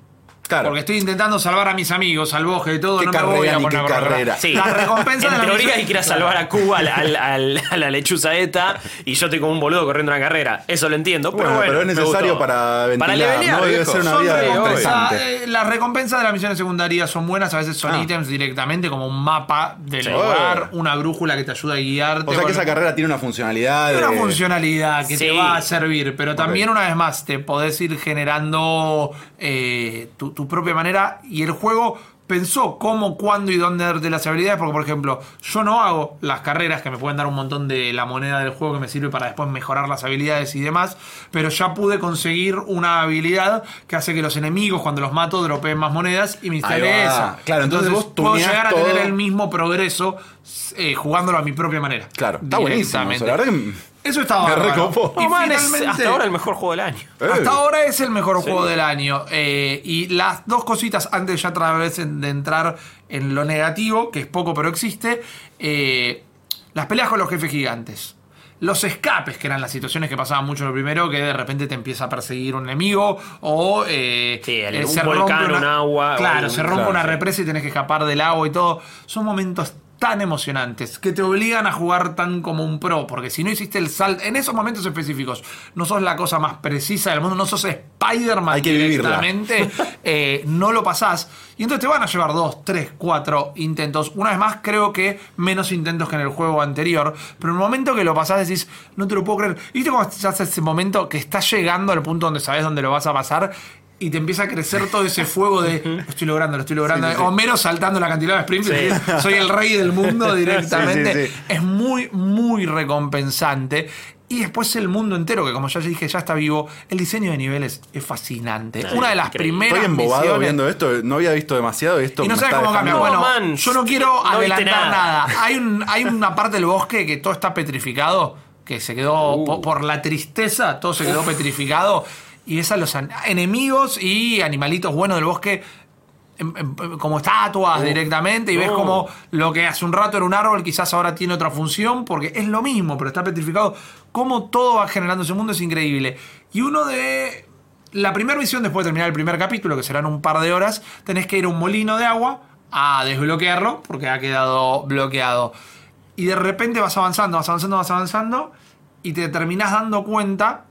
Claro. Porque estoy intentando salvar a mis amigos, al bosque y todo. ¿Qué no me voy a carrera ni poner qué carrera? Sí. La recompensa en de la teoría hay que ir a salvar a Cuba al- al- al- a la lechuza esta y yo estoy como un boludo corriendo una carrera. Eso lo entiendo, pero Bueno, bueno. pero es necesario para ventilar, levelear, ¿no? Debe ser una vida recompensa- estresante. eh, las recompensas de las misiones secundarias son buenas, a veces son Ah. ítems directamente, como un mapa del Sí. lugar, una brújula que te ayuda a guiarte. O sea que bueno, esa carrera tiene una funcionalidad. Tiene de- una funcionalidad que te va a servir, pero también una vez más te podés ir generando eh, tu, tu propia manera y el juego pensó cómo, cuándo y dónde darte las habilidades, porque por ejemplo yo no hago las carreras que me pueden dar un montón de la moneda del juego que me sirve para después mejorar las habilidades y demás, pero ya pude conseguir una habilidad que hace que los enemigos cuando los mato dropeen más monedas y me instalé esa. Claro, entonces vos puedo llegar a todo. tener el mismo progreso eh, jugándolo a mi propia manera. Claro, está buenísimo. eso, Directamente. La verdad que Eso recopó. Y es finalmente- hasta ahora el mejor juego del año. Eh. hasta ahora es el mejor juego del año. Eh, y las dos cositas, antes ya otra vez de entrar en lo negativo, que es poco pero existe, eh, las peleas con los jefes gigantes. Los escapes, que eran las situaciones que pasaban mucho en lo primero, que de repente te empieza a perseguir un enemigo o eh, Sí, el- un se volcán, rompe una- un agua, o Claro, se rompe claro, una sí. represa y tenés que escapar del agua y todo. Son momentos tan emocionantes que te obligan a jugar tan como un pro, porque si no hiciste el salto, en esos momentos específicos, no sos la cosa más precisa del mundo, no sos Spider-Man directamente, eh, no lo pasás. Y entonces te van a llevar dos, tres, cuatro intentos. Una vez más, creo que menos intentos que en el juego anterior, pero en el momento que lo pasás decís, no te lo puedo creer. ¿Y viste cómo estás ese momento que estás llegando al punto donde sabes dónde lo vas a pasar? Y te empieza a crecer todo ese fuego de lo estoy logrando, lo estoy logrando. Sí, sí, sí. O menos saltando la cantidad de Springfield. Soy el rey del mundo directamente. Sí, sí, sí. Es muy, muy recompensante. Y después el mundo entero, que como ya dije, ya está vivo. El diseño de niveles es fascinante. Sí, Una de las increíble. primeras estoy embobado misiones- viendo esto. No había visto demasiado esto y no sabes cómo cambia. Bueno, man, yo no quiero no adelantar nada. nada. Hay, un, hay una parte del bosque que todo está petrificado, que se quedó Uh. po- por, la tristeza, todo se quedó petrificado. Y ves a los enemigos y animalitos buenos del bosque em- em- como estatuas directamente y ves No. como lo que hace un rato era un árbol quizás ahora tiene otra función porque es lo mismo pero está petrificado. Como todo va generando ese mundo es increíble. Y uno de la primera misión después de terminar el primer capítulo que serán un par de horas tenés que ir a un molino de agua a desbloquearlo porque ha quedado bloqueado. Y de repente vas avanzando vas avanzando vas avanzando y te terminás dando cuenta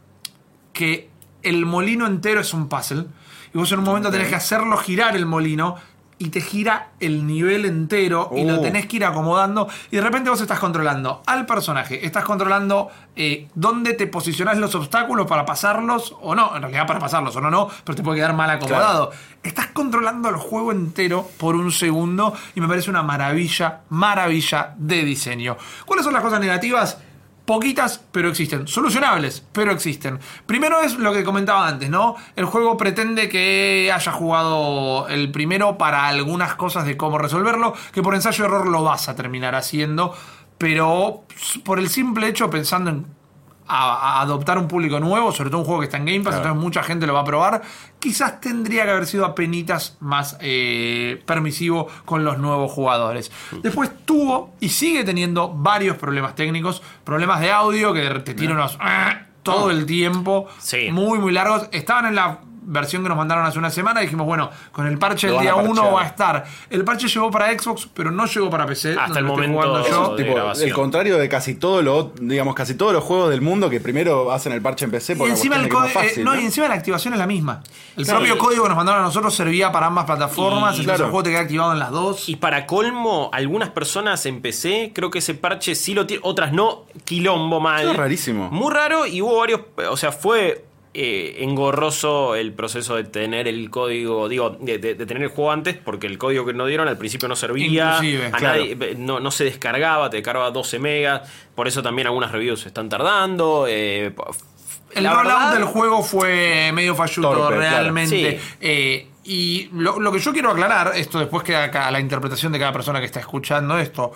que el molino entero es un puzzle. Y vos en un momento tenés que hacerlo girar el molino y te gira el nivel entero y lo Uh. tenés que ir acomodando. Y de repente vos estás controlando al personaje, estás controlando eh, dónde te posicionás los obstáculos para pasarlos o no. En realidad para pasarlos o no, no, pero te puede quedar mal acomodado. Estás controlando el juego entero por un segundo y me parece una maravilla, maravilla de diseño. ¿Cuáles son las cosas negativas? Poquitas, pero existen. Solucionables, pero existen. Primero es lo que comentaba antes, ¿no? El juego pretende que haya jugado el primero para algunas cosas de cómo resolverlo, que por ensayo error lo vas a terminar haciendo, pero por el simple hecho pensando en a, a adoptar un público nuevo, sobre todo un juego que está en Game Pass, entonces mucha gente lo va a probar. Quizás tendría que haber sido apenitas más eh, permisivo con los nuevos jugadores. Después tuvo y sigue teniendo varios problemas técnicos, problemas de audio que te tiran unos ah, todo el tiempo, Sí. muy muy largos. Estaban en la versión que nos mandaron hace una semana dijimos, bueno, con el parche del día 1 parchear. va a estar. El parche llegó para Xbox, pero no llegó para PC. Hasta el momento jugando yo. de Tipo, grabación. el contrario de casi todo lo, digamos, casi todos los juegos del mundo que primero hacen el parche en PC Y por encima, el código- eh, fácil, no, ¿no? y encima la activación es la misma. El Claro. propio código que nos mandaron a nosotros servía para ambas plataformas, Y- entonces claro. el juego te queda activado en las dos. Y para colmo, algunas personas en PC, creo que ese parche sí lo tiene, otras no, quilombo mal. Es rarísimo. Muy raro y hubo varios, o sea, fue eh, engorroso el proceso de tener el código, digo, de, de- de tener el juego antes, porque el código que nos dieron al principio no servía, Inclusive, a claro. nadie- no, no se descargaba, te cargaba 12 megas, por eso también algunas reviews están tardando. eh, el rollout del juego fue medio falluto Torpe, claro. realmente. Sí. Eh, y lo, lo que yo quiero aclarar, esto después queda acá a la interpretación de cada persona que está escuchando esto.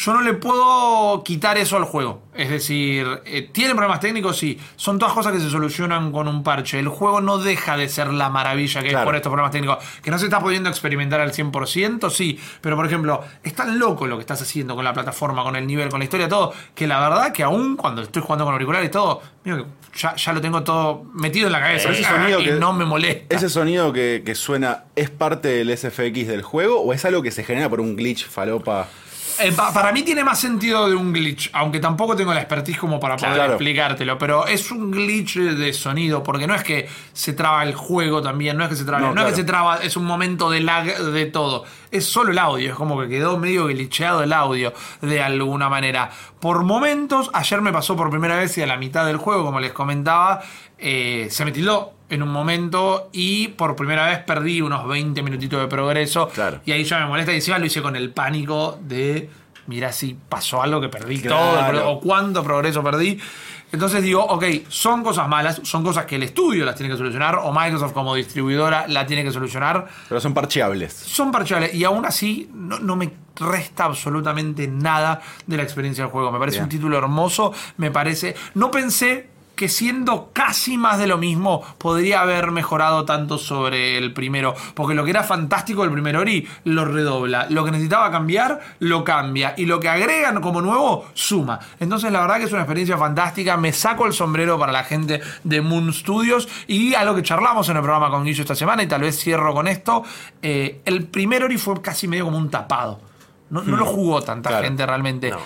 Yo no le puedo quitar eso al juego. Es decir, eh, ¿tiene problemas técnicos? Sí. Son todas cosas que se solucionan con un parche. El juego no deja de ser la maravilla que Claro. es por estos problemas técnicos. Que no se está pudiendo experimentar al 100%, sí. Pero, por ejemplo, es tan loco lo que estás haciendo con la plataforma, con el nivel, con la historia, todo, que la verdad que aún cuando estoy jugando con auriculares y todo, mira ya, ya lo tengo todo metido en la cabeza. Ese sonido que- no me molesta. ¿Ese sonido que, que suena es parte del SFX del juego o es algo que se genera por un glitch falopa? Eh, pa- para mí tiene más sentido de un glitch, aunque tampoco tengo la expertise como para poder Claro. explicártelo, pero es un glitch de sonido, porque no es que se traba el juego también, no es que se traba, No, no, claro. es que se traba, es un momento de lag de todo, es solo el audio, es como que quedó medio glitcheado el audio de alguna manera. Por momentos, ayer me pasó por primera vez y a la mitad del juego, como les comentaba, eh, se me tildó en un momento y por primera vez perdí unos 20 minutitos de progreso Claro. y ahí ya me molesta y encima lo hice con el pánico de, mira si pasó algo que perdí Claro. todo, o cuánto progreso perdí. Entonces digo, ok, son cosas malas, son cosas que el estudio las tiene que solucionar, o Microsoft como distribuidora la tiene que solucionar. Pero son parcheables. Son parciales y aún así no, no me resta absolutamente nada de la experiencia del juego. Me parece Bien. un título hermoso, me parece... No pensé que siendo casi más de lo mismo podría haber mejorado tanto sobre el primero, porque lo que era fantástico del primer Ori lo redobla, lo que necesitaba cambiar lo cambia y lo que agregan como nuevo suma. Entonces la verdad que es una experiencia fantástica, me saco el sombrero para la gente de Moon Studios y algo que charlamos en el programa con Guillo esta semana y tal vez cierro con esto, eh, el primer Ori fue casi medio como un tapado. No, no lo jugó tanta Claro. gente realmente. No.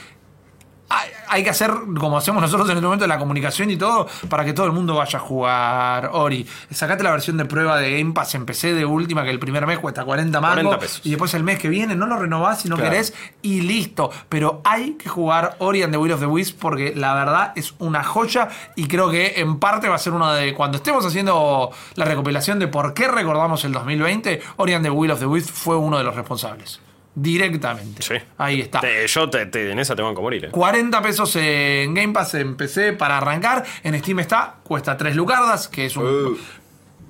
Hay, que hacer como hacemos nosotros en este momento la comunicación y todo para que todo el mundo vaya a jugar Ori. Sacate la versión de prueba de Game Pass en PC de última que el primer mes cuesta 40 mangos 40 pesos. y después el mes que viene no lo renovás si no Claro. querés y listo. Pero hay que jugar Ori and the Will of the Wisps porque la verdad es una joya y creo que en parte va a ser uno de cuando estemos haciendo la recopilación de por qué recordamos el 2020, Ori and the Will of the Wisps fue uno de los responsables. Directamente. Sí. Ahí está. Te- yo te, te- en esa te van a morir. eh. 40 pesos en Game Pass en PC para arrancar. En Steam está, cuesta 3 lucardas, que es un. Uh.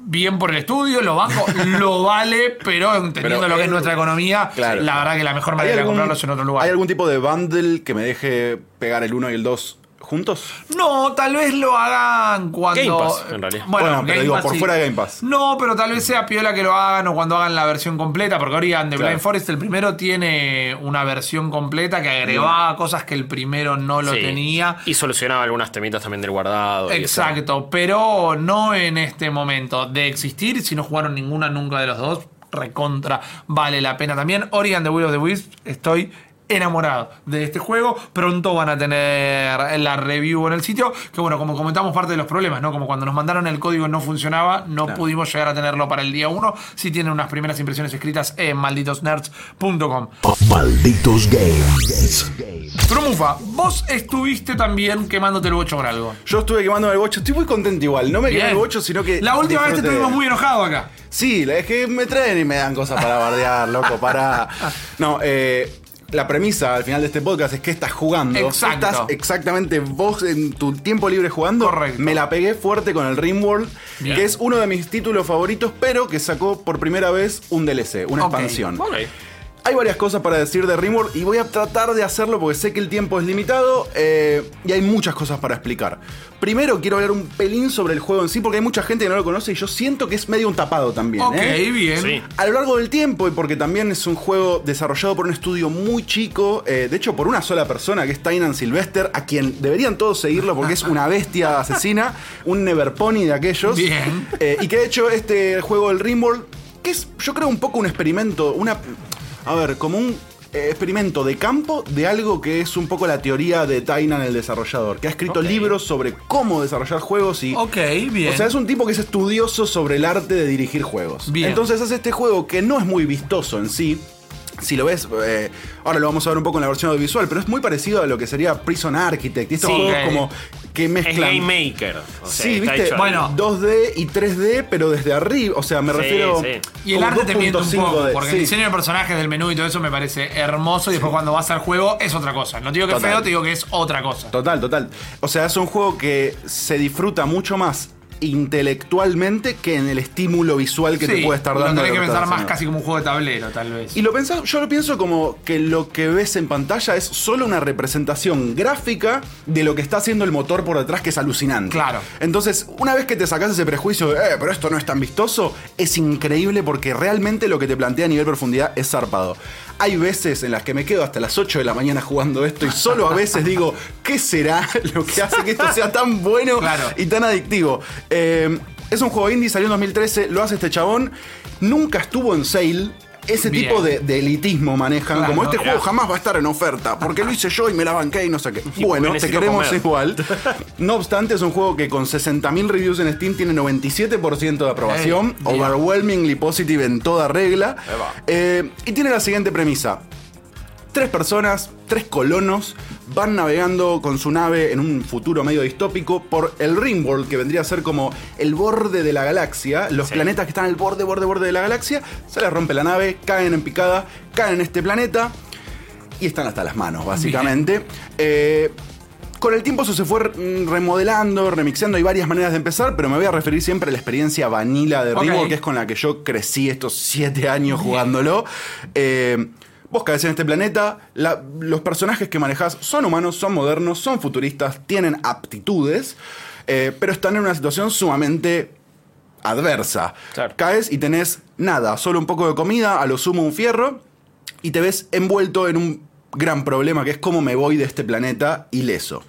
Bien por el estudio, lo banco, lo vale, pero entendiendo Pero lo que es nuestra economía, Claro. la verdad que la mejor ¿Hay manera de comprarlo es en otro lugar. ¿Hay algún tipo de bundle que me deje pegar el 1 y el 2 juntos? No, tal vez lo hagan cuando. Game Pass, en realidad. Bueno, pero digo, por fuera de Game Pass. No, pero tal vez sea piola que lo hagan o cuando hagan la versión completa, porque Origan de Claro. Blind Forest, el primero tiene una versión completa que agregaba cosas que el primero no lo Sí. tenía. Y solucionaba algunas temitas también del guardado. Exacto, pero no en este momento. De existir, si no jugaron ninguna nunca de los dos, recontra vale la pena también. Ori and the Will of the Wisps, estoy enamorado de este juego. Pronto van a tener la review en el sitio. Que bueno, como comentamos, parte de los problemas, ¿no? Como cuando nos mandaron el código no funcionaba, no Claro. pudimos llegar a tenerlo para el día 1. Si tienen unas primeras impresiones escritas en malditosnerds.com. Malditos Games. Pero Mufa, vos estuviste también quemándote el bocho con algo. Yo estuve quemando el bocho, estoy muy contento igual. No me quemé el bocho, sino que. La última vez te estuvimos muy enojados acá. Sí, es que me traen y me dan cosas para bardear, loco, para. No, eh. La premisa al final de este podcast es que estás jugando. Exacto. Estás exactamente vos en tu tiempo libre jugando. Correcto. Me la pegué fuerte con el Rimworld, Bien. que es uno de mis títulos favoritos, pero que sacó por primera vez un DLC, una expansión. Hay varias cosas para decir de Rimworld y voy a tratar de hacerlo porque sé que el tiempo es limitado eh, y hay muchas cosas para explicar. Primero quiero hablar un pelín sobre el juego en sí porque hay mucha gente que no lo conoce y yo siento que es medio un tapado también. Ok, ¿eh? bien. Sí. A lo largo del tiempo, y porque también es un juego desarrollado por un estudio muy chico, eh, de hecho por una sola persona, que es Tainan Sylvester, a quien deberían todos seguirlo porque es una bestia asesina, un Neverpony de aquellos. Bien. Eh, y que ha hecho este juego del Rimworld, que es yo creo un poco un experimento, una... A ver, como un experimento de campo de algo que es un poco la teoría de Tainan, el desarrollador, que ha escrito libros sobre cómo desarrollar juegos y... Ok, bien. O sea, es un tipo que es estudioso sobre el arte de dirigir juegos. Bien. Entonces hace este juego que no es muy vistoso en sí. Si lo ves, eh, ahora lo vamos a ver un poco en la versión audiovisual, pero es muy parecido a lo que sería Prison Architect. Y estos Sí. juegos como que Es mezclan. Game Maker. O sea, Sí, viste. Bueno, 2D y 3D, pero desde arriba. O sea, me Sí, refiero. sí. Y el arte te miente un 2.5 poco, D, porque sí. el diseño de personajes del menú y todo eso me parece hermoso. Y después cuando vas al juego es otra cosa. No te digo que es feo, te digo que es otra cosa. Total, total. O sea, es un juego que se disfruta mucho más intelectualmente que en el estímulo visual que te puede estar dando. tenés lo que que pensar más casi como un juego de tablero, tal vez. Y lo pensás, yo lo pienso como que lo que ves en pantalla es solo una representación gráfica de lo que está haciendo el motor por detrás, que es alucinante. Claro. Entonces, una vez que te sacas ese prejuicio de, eh, pero esto no es tan vistoso, es increíble porque realmente lo que te plantea a nivel profundidad es zarpado. Hay veces en las que me quedo hasta las 8 de la mañana jugando esto y solo a veces digo, ¿qué será lo que hace que esto sea tan bueno Claro. y tan adictivo? Eh, es un juego indie, salió en 2013, lo hace este chabón, nunca estuvo en sale. Ese Bien. tipo de, de elitismo manejan. Claro. como este juego jamás va a estar en oferta, porque lo hice yo y me la banqué y no sé qué. Y bueno, te queremos comer. igual. No obstante, es un juego que con 60.000 reviews en Steam tiene 97% de aprobación, overwhelmingly positive en toda regla. Eh, y tiene la siguiente premisa. Tres personas, tres colonos, van navegando con su nave en un futuro medio distópico por el Ringworld, que vendría a ser como el borde de la galaxia. Los Sí. planetas que están al borde, borde, borde de la galaxia. Se les rompe la nave, caen en picada, caen en este planeta y están hasta las manos, básicamente. Eh, con el tiempo eso se fue remodelando, remixando, hay varias maneras de empezar, pero me voy a referir siempre a la experiencia vanilla de. Ringworld, que es con la que yo crecí estos siete años jugándolo. Eh, vos caes en este planeta, la- los personajes que manejás son humanos, son modernos, son futuristas, tienen aptitudes, eh, pero están en una situación sumamente adversa. Claro. Caes y tenés nada, solo un poco de comida, a lo sumo un fierro, y te ves envuelto en un gran problema que es cómo me voy de este planeta ileso.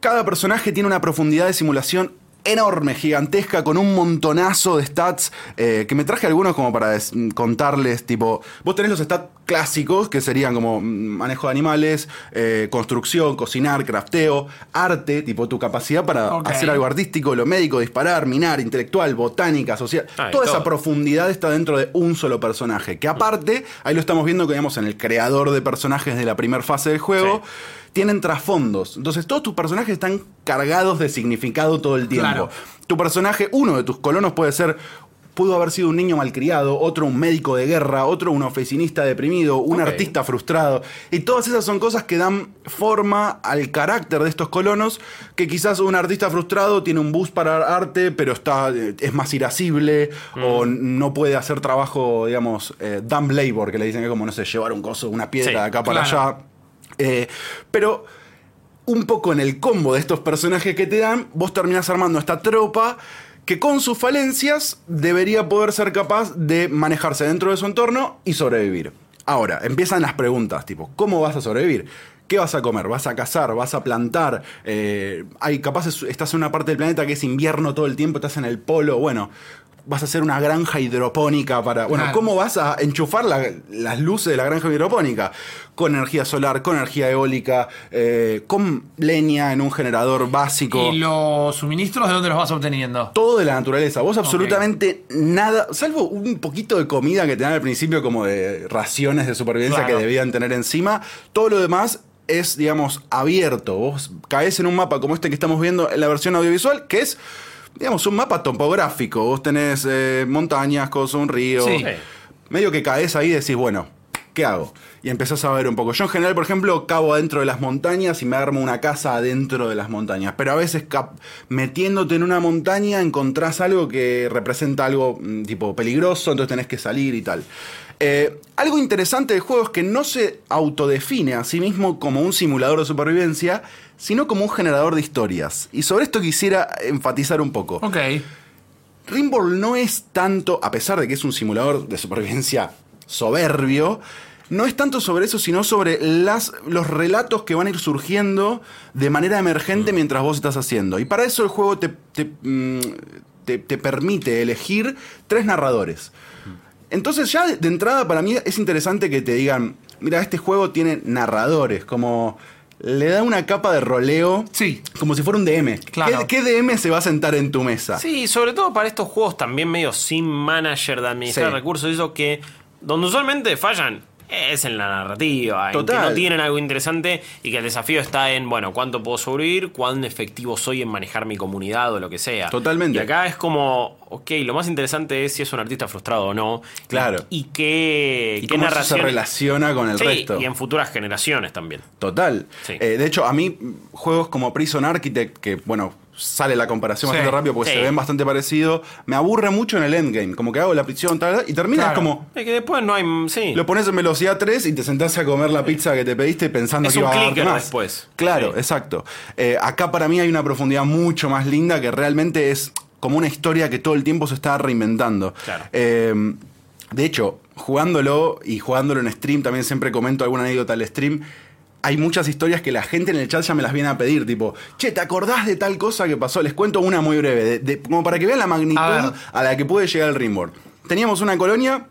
Cada personaje tiene una profundidad de simulación enorme, gigantesca, con un montonazo de stats, eh, que me traje algunos como para contarles, tipo, vos tenés los stats clásicos, que serían como mm, manejo de animales, eh, construcción, cocinar, crafteo, arte, tipo tu capacidad para hacer algo artístico, lo médico, disparar, minar, intelectual, botánica, social, Ah, toda esa profundidad está dentro de un solo personaje, que aparte, ahí lo estamos viendo que digamos en el creador de personajes de la primera fase del juego, Sí. Tienen trasfondos. Entonces todos tus personajes están cargados de significado todo el tiempo. Claro. Tu personaje, uno de tus colonos puede ser... Pudo haber sido un niño malcriado, otro un médico de guerra, otro un oficinista deprimido, un artista frustrado. Y todas esas son cosas que dan forma al carácter de estos colonos, que quizás un artista frustrado tiene un bus para arte, pero está, eh, es más irascible, o no puede hacer trabajo, digamos, eh, dumb labor, que le dicen que como, no sé, llevar un coso, una piedra Sí, de acá para claro. allá. Eh, pero un poco en el combo de estos personajes que te dan, vos terminás armando esta tropa que con sus falencias debería poder ser capaz de manejarse dentro de su entorno y sobrevivir. Ahora, empiezan las preguntas, tipo, ¿cómo vas a sobrevivir? ¿Qué vas a comer? ¿Vas a cazar? ¿Vas a plantar? Eh, hay capaz es- estás en una parte del planeta que es invierno todo el tiempo, estás en el polo, bueno, vas a hacer una granja hidropónica para... Bueno, Claro. ¿cómo vas a enchufar la- las luces de la granja hidropónica? Con energía solar, con energía eólica, eh, con leña en un generador básico. ¿Y los suministros de dónde los vas obteniendo? Todo de la naturaleza. Vos absolutamente nada, salvo un poquito de comida que te dan al principio como de raciones de supervivencia Claro. que debían tener encima. Todo lo demás es, digamos, abierto. Vos caes en un mapa como este que estamos viendo en la versión audiovisual, que es, digamos, un mapa topográfico. Vos tenés eh, montañas, cosas, un río. Sí. Medio que caes ahí y decís, bueno, ¿qué hago? Y empezás a ver un poco. Yo en general, por ejemplo, cavo adentro de las montañas y me armo una casa adentro de las montañas. Pero a veces metiéndote en una montaña encontrás algo que representa algo mm, tipo peligroso, entonces tenés que salir y tal. Eh, algo interesante del juego es que no se autodefine a sí mismo como un simulador de supervivencia, sino como un generador de historias. Y sobre esto quisiera enfatizar un poco. Ok. Rimworld no es tanto, a pesar de que es un simulador de supervivencia soberbio, no es tanto sobre eso, sino sobre las, los relatos que van a ir surgiendo de manera emergente mientras vos estás haciendo. Y para eso el juego te, te, mm, te- te permite elegir tres narradores. Entonces ya de, entrada para mí es interesante que te digan, mira, este juego tiene narradores, como le da una capa de roleo, Sí. como si fuera un DM. Claro. ¿Qué, qué DM se va a sentar en tu mesa? Sí, sobre todo para estos juegos también medio sin manager de administrar Sí. recursos, eso que donde usualmente fallan es en la narrativa, en que Total. no tienen algo interesante y que el desafío está en, bueno, cuánto puedo sobrevivir, cuán efectivo soy en manejar mi comunidad o lo que sea. Totalmente. Y acá es como, ok, lo más interesante es si es un artista frustrado o no. Claro. Y, y qué, y qué cómo eso se narración. relaciona con el Sí, resto. y en futuras generaciones también. Total. Sí. Eh, de hecho, a mí, juegos como Prison Architect, que, bueno, sale la comparación Sí. bastante rápido porque Sí. se ven bastante parecidos. Me aburre mucho en el endgame, como que hago la prisión tal, y termina Claro. como. Es que después no hay. Sí. Lo pones en velocidad 3 y te sentás a comer la pizza que te pediste pensando Es que un iba a darte más. después. Claro, Sí. exacto. Eh, acá para mí hay una profundidad mucho más linda que realmente es como una historia que todo el tiempo se está reinventando. Claro. Eh, de hecho, jugándolo y jugándolo en stream, también siempre comento alguna anécdota al stream. Hay muchas historias que la gente en el chat ya me las viene a pedir, tipo, che, ¿te acordás de tal cosa que pasó? Les cuento una muy breve, de- de- como para que vean la magnitud A la que puede llegar el Rimworld. Teníamos una colonia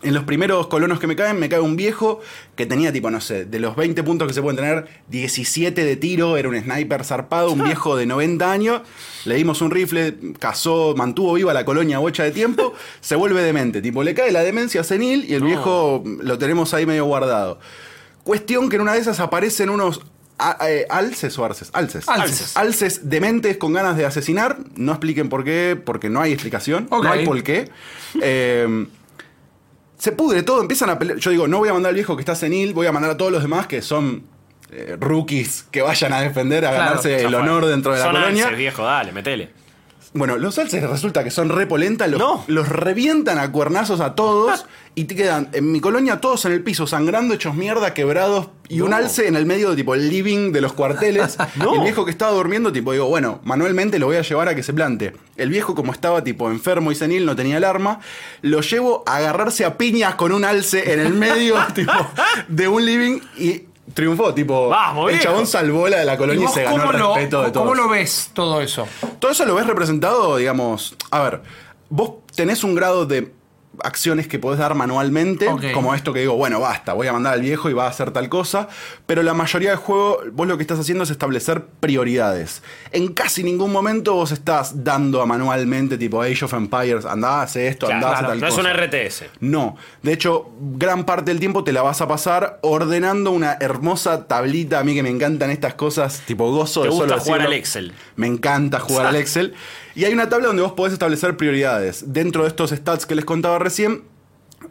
en los primeros colonos que me caen, me cae un viejo que tenía tipo, no sé, de los 20 puntos que se pueden tener, 17 de tiro, era un sniper zarpado, un viejo de 90 años, le dimos un rifle, cazó, mantuvo viva la colonia bocha de tiempo, se vuelve demente, tipo, le cae la demencia senil y el viejo lo tenemos ahí medio guardado. Cuestión que en una de esas aparecen unos a- eh, alces o arces, alces. Alces. Alces dementes con ganas de asesinar. No expliquen por qué, porque no hay explicación. No hay por qué. Eh, se pudre todo, empiezan a pelear. Yo digo, no voy a mandar al viejo que está senil, voy a mandar a todos los demás que son eh, rookies que vayan a defender, a Claro, ganarse el honor dentro de la colonia. alces, viejo, dale, metele. Bueno, los alces resulta que son repolentas, los, No. los revientan a cuernazos a todos y te quedan en mi colonia todos en el piso, sangrando, hechos mierda, quebrados y un alce en el medio, tipo el living de los cuarteles. No. Y el viejo que estaba durmiendo, tipo, digo, bueno, manualmente lo voy a llevar a que se plante. El viejo, como estaba, tipo, enfermo y senil, no tenía alarma, lo llevo a agarrarse a piñas con un alce en el medio, tipo, de un living y triunfó, tipo, Vamos, el chabón salvó la de la ¿Y colonia y, se ganó el lo, respeto de todos. cómo lo ves todo eso? Todo eso lo ves representado, digamos. A ver, vos tenés un grado de acciones que podés dar manualmente, como esto que digo, bueno, basta, voy a mandar al viejo y va a hacer tal cosa, pero la mayoría del juego, vos lo que estás haciendo es establecer prioridades. En casi ningún momento vos estás dando a manualmente, tipo Age of Empires, andá, hace esto, andá, hace Claro, tal no es cosa. un RTS. No, de hecho, gran parte del tiempo te la vas a pasar ordenando una hermosa tablita. A mí que me encantan estas cosas, tipo gozo Te de gusta solo jugar al Excel. Me encanta jugar al Excel. Y hay una tabla donde vos podés establecer prioridades. Dentro de estos stats que les contaba recién,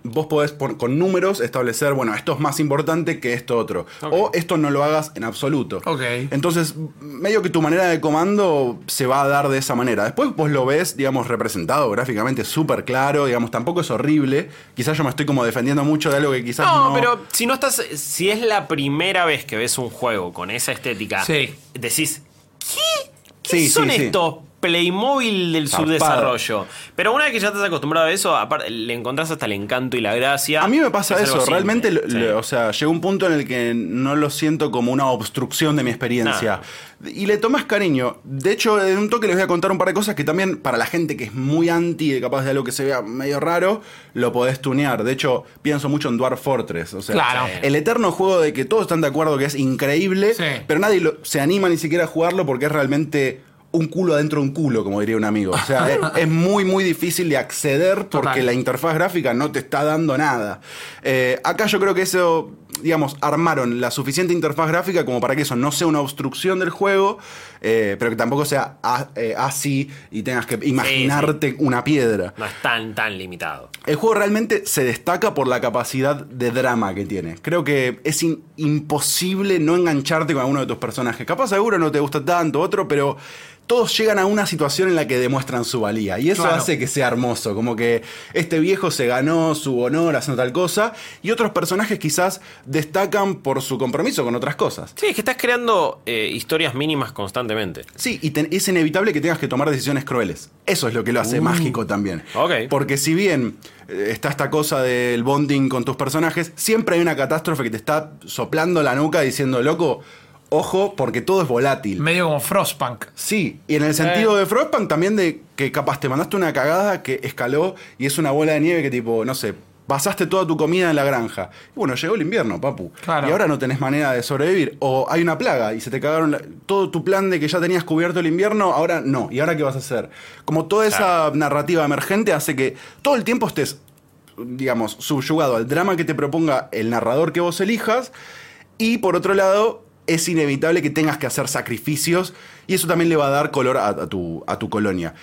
vos podés por- con números establecer, bueno, esto es más importante que esto otro. O esto no lo hagas en absoluto. Ok. Entonces, medio que tu manera de comando se va a dar de esa manera. Después vos lo ves, digamos, representado gráficamente súper claro, digamos, tampoco es horrible. Quizás yo me estoy como defendiendo mucho de algo que quizás no... No, pero si no estás. Si es la primera vez que ves un juego con esa estética, Sí. decís. ¿Qué? ¿Qué Sí, son sí. estos Playmobil del Zarpado. subdesarrollo? Pero una vez que ya estás acostumbrado a eso, aparte, le encontrás hasta el encanto y la gracia. A mí me pasa Es eso, simple. realmente, lo- Sí. lo- o sea, llegó un punto en el que no lo siento como una obstrucción de mi experiencia. Y le tomas cariño. De hecho, en un toque les voy a contar un par de cosas que también, para la gente que es muy anti, de capaz de algo que se vea medio raro, lo podés tunear. De hecho, pienso mucho en Dwarf Fortress. O sea, Claro. el eterno juego de que todos están de acuerdo que es increíble, Sí. pero nadie lo- se anima ni siquiera a jugarlo porque es realmente un culo adentro de un culo, como diría un amigo. O sea, es, es muy, muy difícil de acceder porque Total. la interfaz gráfica no te está dando nada. Eh, acá yo creo que eso, digamos, armaron la suficiente interfaz gráfica como para que eso no sea una obstrucción del juego, eh, pero que tampoco sea a- eh, así y tengas que imaginarte una piedra. No es tan, tan limitado. El juego realmente se destaca por la capacidad de drama que tiene. Creo que es in- imposible no engancharte con alguno de tus personajes. Capaz seguro no te gusta tanto, otro, pero todos llegan a una situación en la que demuestran su valía. Y eso Claro. hace que sea hermoso. Como que este viejo se ganó su honor haciendo tal cosa. Y otros personajes quizás destacan por su compromiso con otras cosas. Sí, es que estás creando eh, historias mínimas constantemente. Sí, y te- es inevitable que tengas que tomar decisiones crueles. Eso es lo que lo hace mágico también. Ok. Porque si bien eh, está esta cosa del bonding con tus personajes, siempre hay una catástrofe que te está soplando la nuca diciendo, loco, ojo, porque todo es volátil. Medio como Frostpunk. Sí, y en el sentido de Frostpunk también de que capaz te mandaste una cagada que escaló y es una bola de nieve que tipo, no sé, pasaste toda tu comida en la granja. Y bueno, llegó el invierno, papu. Claro. Y ahora no tenés manera de sobrevivir. O hay una plaga y se te cagaron la- todo tu plan de que ya tenías cubierto el invierno, ahora no. ¿Y ahora qué vas a hacer? Como toda esa narrativa emergente hace que todo el tiempo estés, digamos, subyugado al drama que te proponga el narrador que vos elijas. Y por otro lado, es inevitable que tengas que hacer sacrificios y eso también le va a dar color a, a tu, a tu colonia.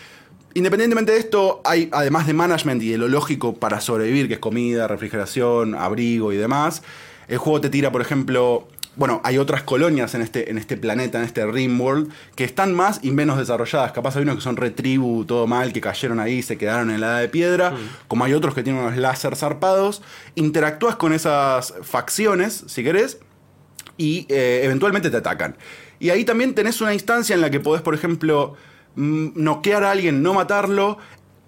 Independientemente de esto, hay, además de management y de lo lógico para sobrevivir, que es comida, refrigeración, abrigo y demás, el juego te tira, por ejemplo, bueno, hay otras colonias en este, en este planeta, en este Rimworld, que están más y menos desarrolladas. Capaz hay unos que son retribu, todo mal, que cayeron ahí, se quedaron en la edad de piedra. Como hay otros que tienen unos láser zarpados. Interactúas con esas facciones, si querés, y eh, eventualmente te atacan. Y ahí también tenés una instancia en la que podés, por ejemplo, mm, noquear a alguien, no matarlo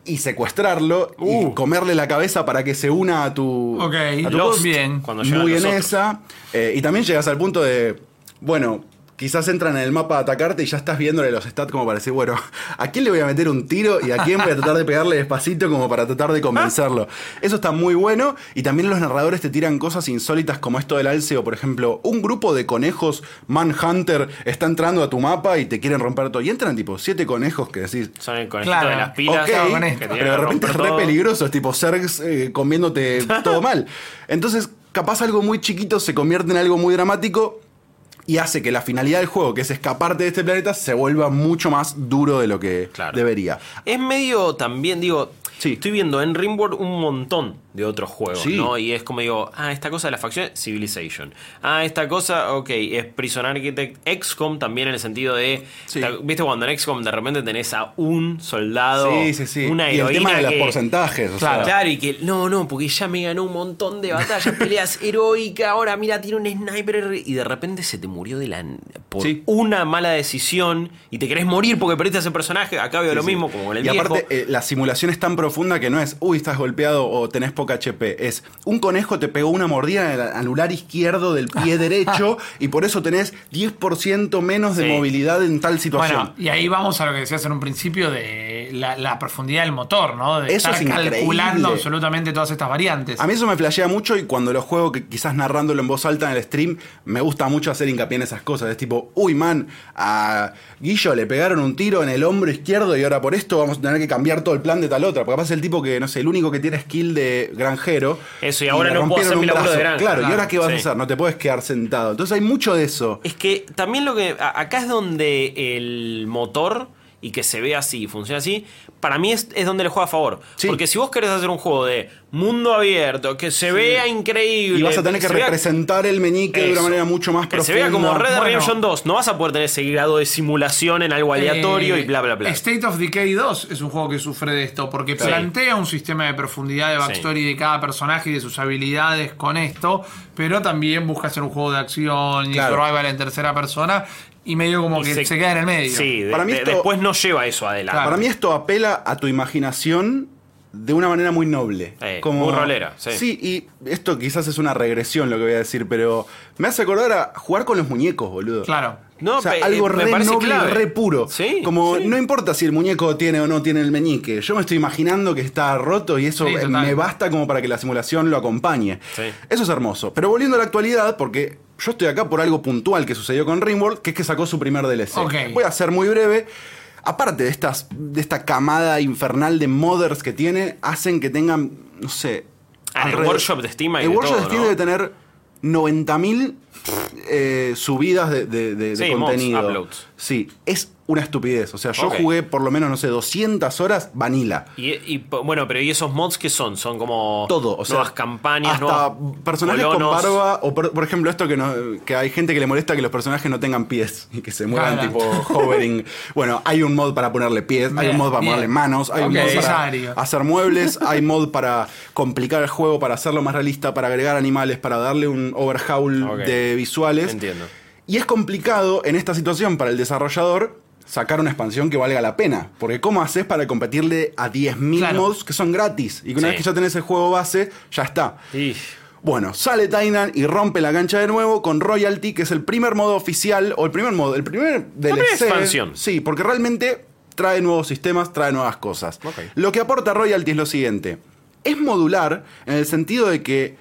y secuestrarlo y comerle la cabeza para que se una a tu. Ok, a tu Lost. bien. Cuando Muy en esa. Eh, y también llegas al punto de. Bueno. Quizás entran en el mapa a atacarte y ya estás viéndole los stats como para decir, bueno, ¿a quién le voy a meter un tiro y a quién voy a tratar de pegarle despacito como para tratar de convencerlo? Eso está muy bueno y también los narradores te tiran cosas insólitas como esto del alce o por ejemplo, un grupo de conejos Manhunter está entrando a tu mapa y te quieren romper todo. Y entran tipo siete conejos que decís, Son el conejito Claro. de las pilas. Que pero de repente es re todo. peligroso, es tipo Zergs eh, comiéndote todo mal. Entonces, capaz algo muy chiquito se convierte en algo muy dramático y hace que la finalidad del juego, que es escaparte de este planeta, se vuelva mucho más duro de lo que Claro. debería. Es medio también, digo, Sí. estoy viendo en Rimworld un montón de otros juegos, Sí. ¿no? Y es como digo, ah, esta cosa de la facción, Civilization. Ah, esta cosa, ok, es Prison Architect, XCOM también en el sentido de, Sí. ¿viste cuando en XCOM de repente tenés a un soldado, Sí, una y el heroína tema de los que- porcentajes. o Claro. sea, Claro, y que no, no, porque ya me ganó un montón de batallas, peleas heroicas, ahora mira, tiene un sniper y de repente se te murió de la por una mala decisión y te querés morir porque perdiste a ese personaje, acá veo lo mismo como con el y viejo. aparte, eh, la simulación es tan profunda que no es, uy, estás golpeado o tenés poca HP. Es, un conejo te pegó una mordida en el anular izquierdo del pie derecho y por eso tenés 10% menos de Sí. movilidad en tal situación. Bueno, y ahí vamos a lo que decías en un principio de la, la profundidad del motor, ¿no? De Eso estar es increíble. calculando absolutamente todas estas variantes. A mí eso me flashea mucho y cuando lo juego, que quizás narrándolo en voz alta en el stream, me gusta mucho hacer hincapié en esas cosas. Es tipo, uy, man, a Guillo le pegaron un tiro en el hombro izquierdo y ahora por esto vamos a tener que cambiar todo el plan de tal otra. Porque capaz el tipo que, no sé, el único que tiene skill de granjero. Eso, y ahora no puedo hacer mi laburo de granja. Claro, ¿y ahora qué vas sí. a hacer? No te puedes quedar sentado. Entonces hay mucho de eso. Es que también lo que. Acá es donde el motor y que se ve así, funciona así, para mí es, es donde le juega a favor. Sí. Porque si vos querés hacer un juego de mundo abierto, que se vea increíble. Y vas a tener que se vea- representar el meñique de una manera mucho más que profunda. se vea como Red Dead Bueno. Redemption 2. No vas a poder tener ese grado de simulación en algo aleatorio Eh, y bla, bla, bla. State of Decay 2 es un juego que sufre de esto, porque Sí. plantea un sistema de profundidad de backstory de cada personaje y de sus habilidades con esto, pero también busca hacer un juego de acción y Claro. survival en tercera persona, y medio como Y que se, queda en el medio. Sí, de- Para mí de- esto- después no lleva eso adelante. Claro. Para mí esto apela a tu imaginación de una manera muy noble. Eh, muy rolera, sí. y esto quizás es una regresión lo que voy a decir, pero me hace acordar a jugar con los muñecos, boludo. Claro. No, o sea, pe- algo eh, me re noble clave. re puro. Sí, Como sí. no importa si el muñeco tiene o no tiene el meñique. Yo me estoy imaginando que está roto y eso Sí, me basta como para que la simulación lo acompañe. Sí. Eso es hermoso. Pero volviendo a la actualidad, porque yo estoy acá por algo puntual que sucedió con Rimworld, que es que sacó su primer DLC. Voy a ser muy breve. Aparte de, estas, de esta camada infernal de modders que tiene, hacen que tengan, no sé... Ah, el workshop de Steam El de workshop todo, de Steam ¿no? debe tener 90.000 eh, subidas de, de- de- de Sí, mods, contenido. uploads. Sí, es una estupidez. O sea, yo jugué por lo menos, no sé, 200 horas vanilla. Y, y, bueno, pero ¿y esos mods qué son? Son como Todo, o sea, nuevas campañas, hasta nuevos personajes colonos. con barba, o por, por ejemplo esto que, no, que hay gente que le molesta que los personajes no tengan pies y que se muevan Claro. tipo hovering. bueno, hay un mod para ponerle pies, hay un mod para bien. ponerle manos, hay un mod para Necesario. hacer muebles, hay mod para complicar el juego, para hacerlo más realista, para agregar animales, para darle un overhaul de visuales. Entiendo. Y es complicado en esta situación para el desarrollador sacar una expansión que valga la pena. Porque ¿cómo haces para competirle a 10.000 Claro. mods que son gratis? Y que una Sí. vez que ya tenés el juego base, ya está. Bueno, sale Tainan y rompe la cancha de nuevo con Royalty, que es el primer modo oficial, o el primer modo, el primer DLC. primera expansión. Sí, porque realmente trae nuevos sistemas, trae nuevas cosas. Lo que aporta Royalty es lo siguiente. Es modular en el sentido de que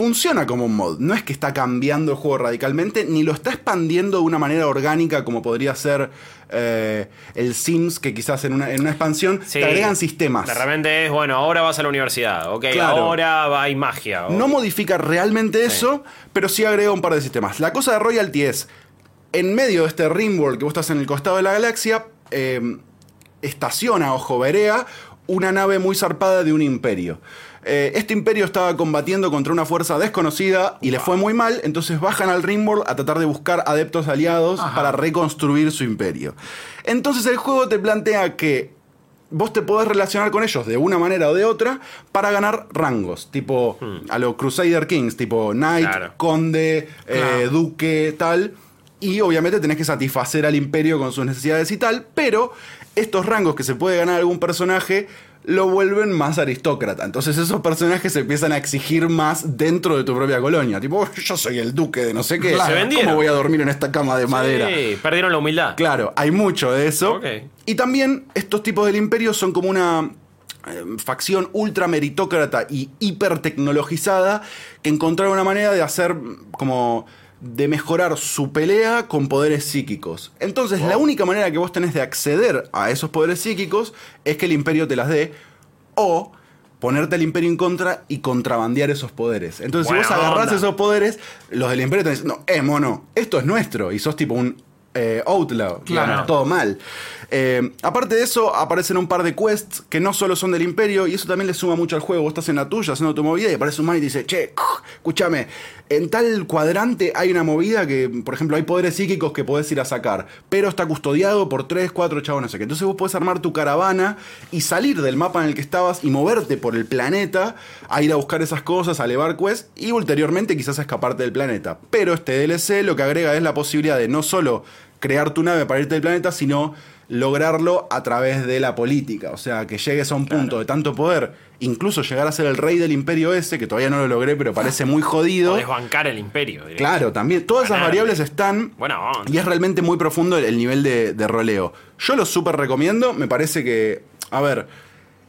funciona como un mod. No es que está cambiando el juego radicalmente, ni lo está expandiendo de una manera orgánica como podría ser eh, el Sims, que quizás en una, en una expansión Sí. te agregan sistemas. De repente es, bueno, ahora vas a la universidad, ok, Claro. ahora va- hay magia. o- No modifica realmente eso, pero sí agrega un par de sistemas. La cosa de Royalty es, en medio de este Rimworld que vos estás en el costado de la galaxia, eh, estaciona o joverea una nave muy zarpada de un imperio. Eh, este imperio estaba combatiendo contra una fuerza desconocida y le fue muy mal, entonces bajan al Ringworld a tratar de buscar adeptos aliados para reconstruir su imperio. Entonces el juego te plantea que vos te podés relacionar con ellos de una manera o de otra para ganar rangos, tipo a los Crusader Kings, tipo Knight, Claro. Conde, eh. Duque, tal. Y obviamente tenés que satisfacer al imperio con sus necesidades y tal, pero estos rangos que se puede ganar algún personaje lo vuelven más aristócrata. Entonces esos personajes se empiezan a exigir más dentro de tu propia colonia. Tipo, yo soy el duque de no sé qué. Claro. Se vendieron. ¿Cómo voy a dormir en esta cama de madera? Sí, perdieron la humildad. Claro, hay mucho de eso. Y también estos tipos del imperio son como una eh, facción ultra meritócrata y hiper tecnologizada que encontraron una manera de hacer como de mejorar su pelea con poderes psíquicos. Entonces, la única manera que vos tenés de acceder a esos poderes psíquicos es que el imperio te las dé o ponerte al imperio en contra y contrabandear esos poderes. Entonces, Buena si vos agarrás onda. esos poderes, los del imperio te dicen, no, eh, mono, esto es nuestro. Y sos tipo un eh, outlaw, Claro. todo mal. Eh, aparte de eso, aparecen un par de quests que no solo son del imperio, y eso también le suma mucho al juego. Vos estás en la tuya haciendo tu movida y aparece un man y te dice, che, escúchame, en tal cuadrante hay una movida que, por ejemplo, hay poderes psíquicos que podés ir a sacar, pero está custodiado por 3, 4 chavos, no sé qué. Entonces vos podés armar tu caravana y salir del mapa en el que estabas y moverte por el planeta a ir a buscar esas cosas, a elevar quests y ulteriormente quizás a escaparte del planeta. Pero este DLC lo que agrega es la posibilidad de no solo crear tu nave para irte del planeta, sino lograrlo a través de la política. O sea, que llegues a un punto de tanto poder, incluso llegar a ser el rey del imperio ese, que todavía no lo logré, pero parece muy jodido. Podés bancar el imperio. directo. Claro, también. Todas esas Ganarle. variables están. Buena onda. Y es realmente muy profundo el, el nivel de, de roleo. Yo lo súper recomiendo. Me parece que. A ver.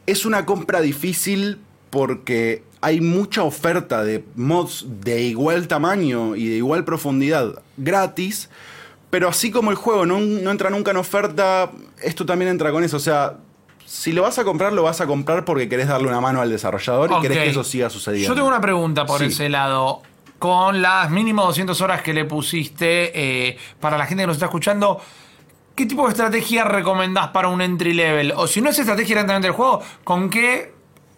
Es una compra difícil porque hay mucha oferta de mods de igual tamaño y de igual profundidad gratis. Pero así como el juego no, no entra nunca en oferta, esto también entra con eso. O sea, si lo vas a comprar, lo vas a comprar porque querés darle una mano al desarrollador y querés que eso siga sucediendo. Yo tengo una pregunta por Sí. ese lado. Con las mínimo 200 horas que le pusiste eh, para la gente que nos está escuchando, ¿qué tipo de estrategia recomendás para un entry level? O si no es estrategia directamente del juego, ¿con qué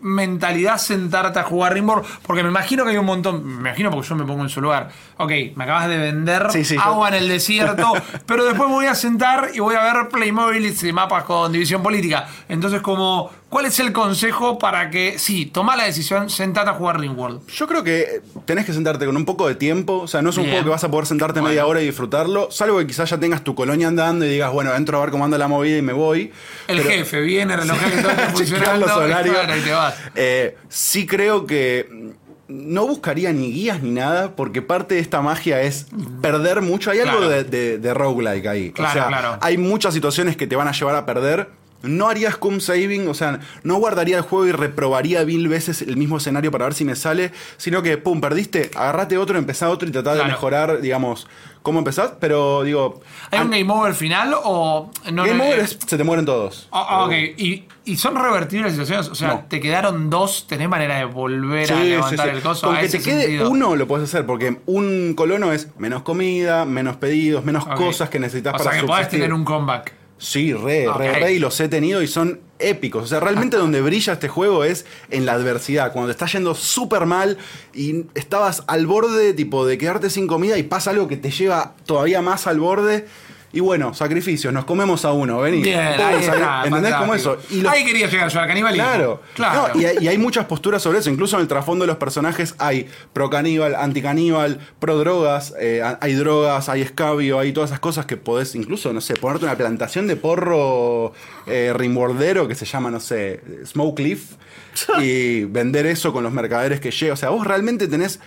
mentalidad sentarte a jugar Rimworld? Porque me imagino que hay un montón, me imagino porque yo me pongo en su lugar. Ok, me acabas de vender Sí, sí, yo- agua en el desierto, pero después me voy a sentar y voy a ver Playmobil y mapas con división política. Entonces, como, ¿cuál es el consejo para que, sí, toma la decisión, sentate a jugar Ringworld? Yo creo que tenés que sentarte con un poco de tiempo. O sea, no es un Bien. juego que vas a poder sentarte Bueno. media hora y disfrutarlo. Salvo que quizás ya tengas tu colonia andando y digas, bueno, entro a ver cómo anda la movida y me voy. El Pero- jefe viene, relojea que todo Chequear funcionando, los horarios. y te vas. Eh, sí creo que no buscaría ni guías ni nada, porque parte de esta magia es perder mucho. Hay algo Claro. de, de, de roguelike ahí. Claro, o sea, claro. hay muchas situaciones que te van a llevar a perder. No haría scum saving, o sea, no guardaría el juego y reprobaría mil veces el mismo escenario para ver si me sale, sino que, pum, perdiste, agarrate otro, empezá otro y tratá de mejorar, digamos, cómo empezás. Pero, digo, ¿Hay un game over final o no? Game no- Over es- se te mueren todos. ah, ok, ¿Y, y son revertibles las situaciones? O sea, No. te quedaron dos, tenés manera de volver a levantar sí, sí. el coso. Con que te quede sentido. uno lo puedes hacer, porque un colono es menos comida, menos pedidos, menos cosas que necesitas o para sea, que podés subsistir. tener un comeback. Sí, re, Ok. re, re, y los he tenido y son épicos. O sea, realmente donde brilla este juego es en la adversidad. Cuando te está yendo súper mal y estabas al borde, tipo, de quedarte sin comida y pasa algo que te lleva todavía más al borde. Y bueno, sacrificios, nos comemos a uno, vení. Bien, ahí está. ¿Entendés cómo eso? fantástico. Y los- Ahí quería llegar yo, al canibalismo. Claro, claro. No, y, hay, y hay muchas posturas sobre eso. Incluso en el trasfondo de los personajes hay pro caníbal, anti caníbal, pro drogas, eh, hay drogas, hay escabio, hay todas esas cosas que podés, incluso, no sé, ponerte una plantación de porro eh, rimboardero que se llama, no sé, Smoke Leaf y vender eso con los mercaderes que llega. O sea, vos realmente tenés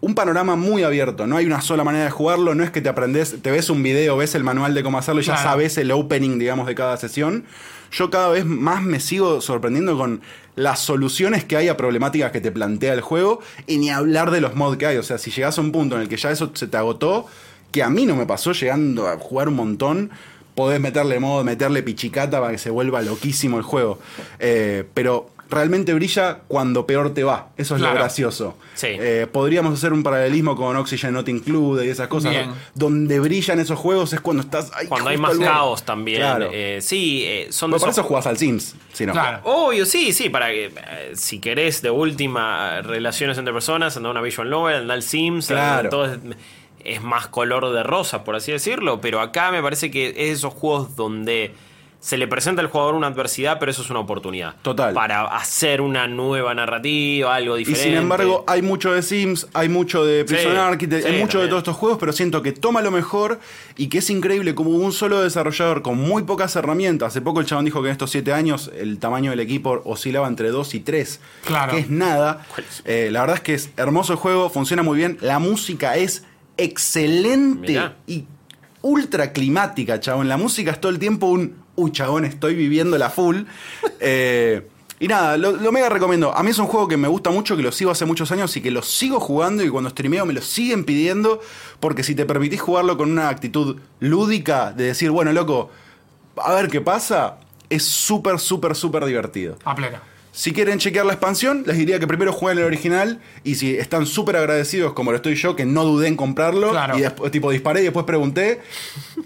un panorama muy abierto. No hay una sola manera de jugarlo. No es que te aprendes, te ves un video, ves el manual de cómo hacerlo y ya Claro. sabes el opening, digamos, de cada sesión. Yo cada vez más me sigo sorprendiendo con las soluciones que hay a problemáticas que te plantea el juego y ni hablar de los mods que hay. O sea, si llegas a un punto en el que ya eso se te agotó, que a mí no me pasó llegando a jugar un montón, podés meterle mod, meterle pichicata para que se vuelva loquísimo el juego. Eh, pero realmente brilla cuando peor te va. Eso es Claro. lo gracioso. Sí. Eh, podríamos hacer un paralelismo con Oxygen Not Included y esas cosas. Bien. Donde brillan esos juegos es cuando estás Cuando hay más caos también. Claro. Eh, sí, eh, son Bueno, para eso jugás al Sims. Si no. Claro. Obvio, sí, sí, para que si querés de última relaciones entre personas, anda una visual novel, anda al Sims, Claro. es más color de rosa, por así decirlo, pero acá me parece que es esos juegos donde se le presenta al jugador una adversidad, pero eso es una oportunidad. Total. Para hacer una nueva narrativa, algo Y diferente. sin embargo, hay mucho de Sims, hay mucho de Prison Sí, Architect, hay mucho de todos estos juegos, pero siento que toma lo mejor y que es increíble como un solo desarrollador con muy pocas herramientas. Hace poco el chabón dijo que en estos 7 años el tamaño del equipo oscilaba entre 2 y 3, Claro. que es nada. Eh, la verdad es que es hermoso el juego, funciona muy bien, la música es excelente Mirá. y ultra climática, chabón. La música es todo el tiempo un, uy, chabón, estoy viviendo la full. Eh, y nada, lo, lo mega recomiendo. A mí es un juego que me gusta mucho, que lo sigo hace muchos años y que lo sigo jugando y cuando streameo me lo siguen pidiendo, porque si te permitís jugarlo con una actitud lúdica de decir, bueno, loco, a ver qué pasa, es súper, súper, súper divertido. A plena. Si quieren chequear la expansión, les diría que primero jueguen el original y si están súper agradecidos como lo estoy yo, que no dudé en comprarlo Claro. y después tipo disparé y después pregunté,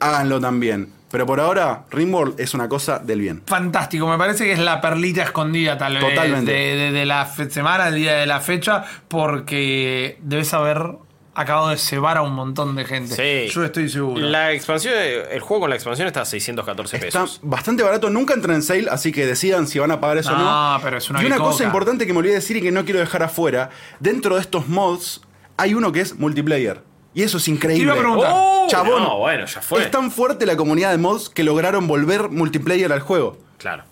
háganlo también. Pero por ahora, Rimworld es una cosa del bien. Fantástico, me parece que es la perlita escondida tal vez Totalmente. de, de- de la semana, el día de la fecha, porque debes haber acabado de cebar a un montón de gente. Sí. Yo estoy seguro. La expansión, el juego con la expansión está a 614 Está pesos. bastante barato, nunca entra en sale, así que decidan si van a pagar eso o no. No, pero es una y una bicoca. cosa importante que me olvidé decir y que no quiero dejar afuera, dentro de estos mods hay uno que es multiplayer. Y eso es increíble. Te iba a preguntar. Oh, Chabón, no, bueno, ya fue. Es tan fuerte la comunidad de mods que lograron volver multiplayer al juego. Claro.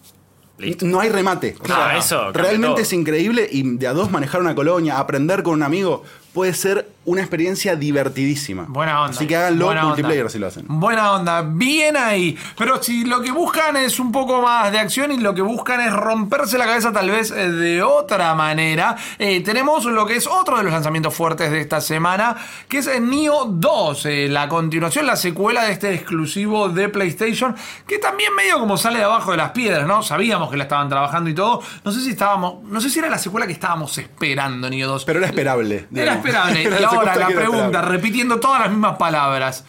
Listo. No hay remate. O Ah, sea, eso realmente todo. es increíble y de a dos manejar una colonia, aprender con un amigo, puede ser una experiencia divertidísima. Buena onda. Así que háganlo multiplayer onda. si lo hacen. Buena onda, bien ahí. Pero si lo que buscan es un poco más de acción y lo que buscan es romperse la cabeza tal vez eh, de otra manera, eh, tenemos lo que es otro de los lanzamientos fuertes de esta semana, que es Neo 2, eh, la continuación, la secuela de este exclusivo de PlayStation, que también medio como sale de abajo de las piedras, ¿no? Sabíamos que la estaban trabajando y todo. No sé si estábamos, no sé si era la secuela que estábamos esperando, Neo 2. Pero era esperable. Era. Esperable. Era y ahora la pregunta, repitiendo todas las mismas palabras.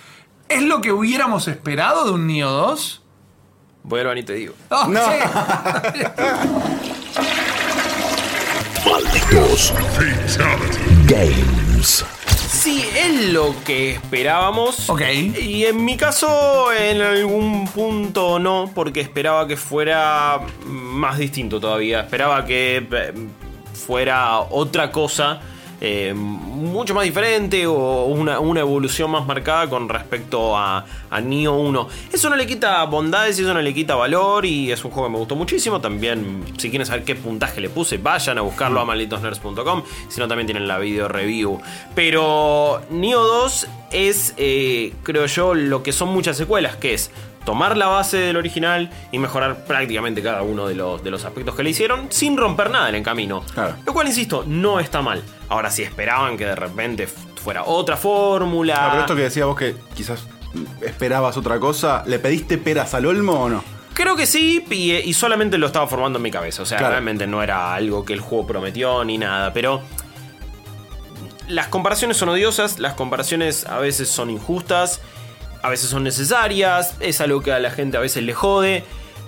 ¿Es lo que hubiéramos esperado de un Neo 2? Voy al baño y te digo. Oh, No. sí. Malditos Games. Sí, es lo que esperábamos. Ok. Y en mi caso, en algún punto no, porque esperaba que fuera más distinto todavía. Esperaba que eh, fuera otra cosa. Eh, mucho más diferente o una, una evolución más marcada con respecto a, a Nioh 1. Eso no le quita bondades y eso no le quita valor y es un juego que me gustó muchísimo. También, si quieren saber qué puntaje le puse, vayan a buscarlo a malditosnerds.com. Si no, también tienen la video review. Pero Nioh 2 es, eh, creo yo, lo que son muchas secuelas, que es tomar la base del original y mejorar prácticamente cada uno de los, de los aspectos que le hicieron sin romper nada en el camino. Claro. Lo cual, insisto, no está mal. Ahora, si esperaban que de repente fuera otra fórmula. Pero esto que decías vos que quizás esperabas otra cosa, ¿le pediste peras al olmo o no? Creo que sí, y, y solamente lo estaba formando en mi cabeza. O sea, Claro. realmente no era algo que el juego prometió ni nada. Pero las comparaciones son odiosas, las comparaciones a veces son injustas, a veces son necesarias, es algo que a la gente a veces le jode.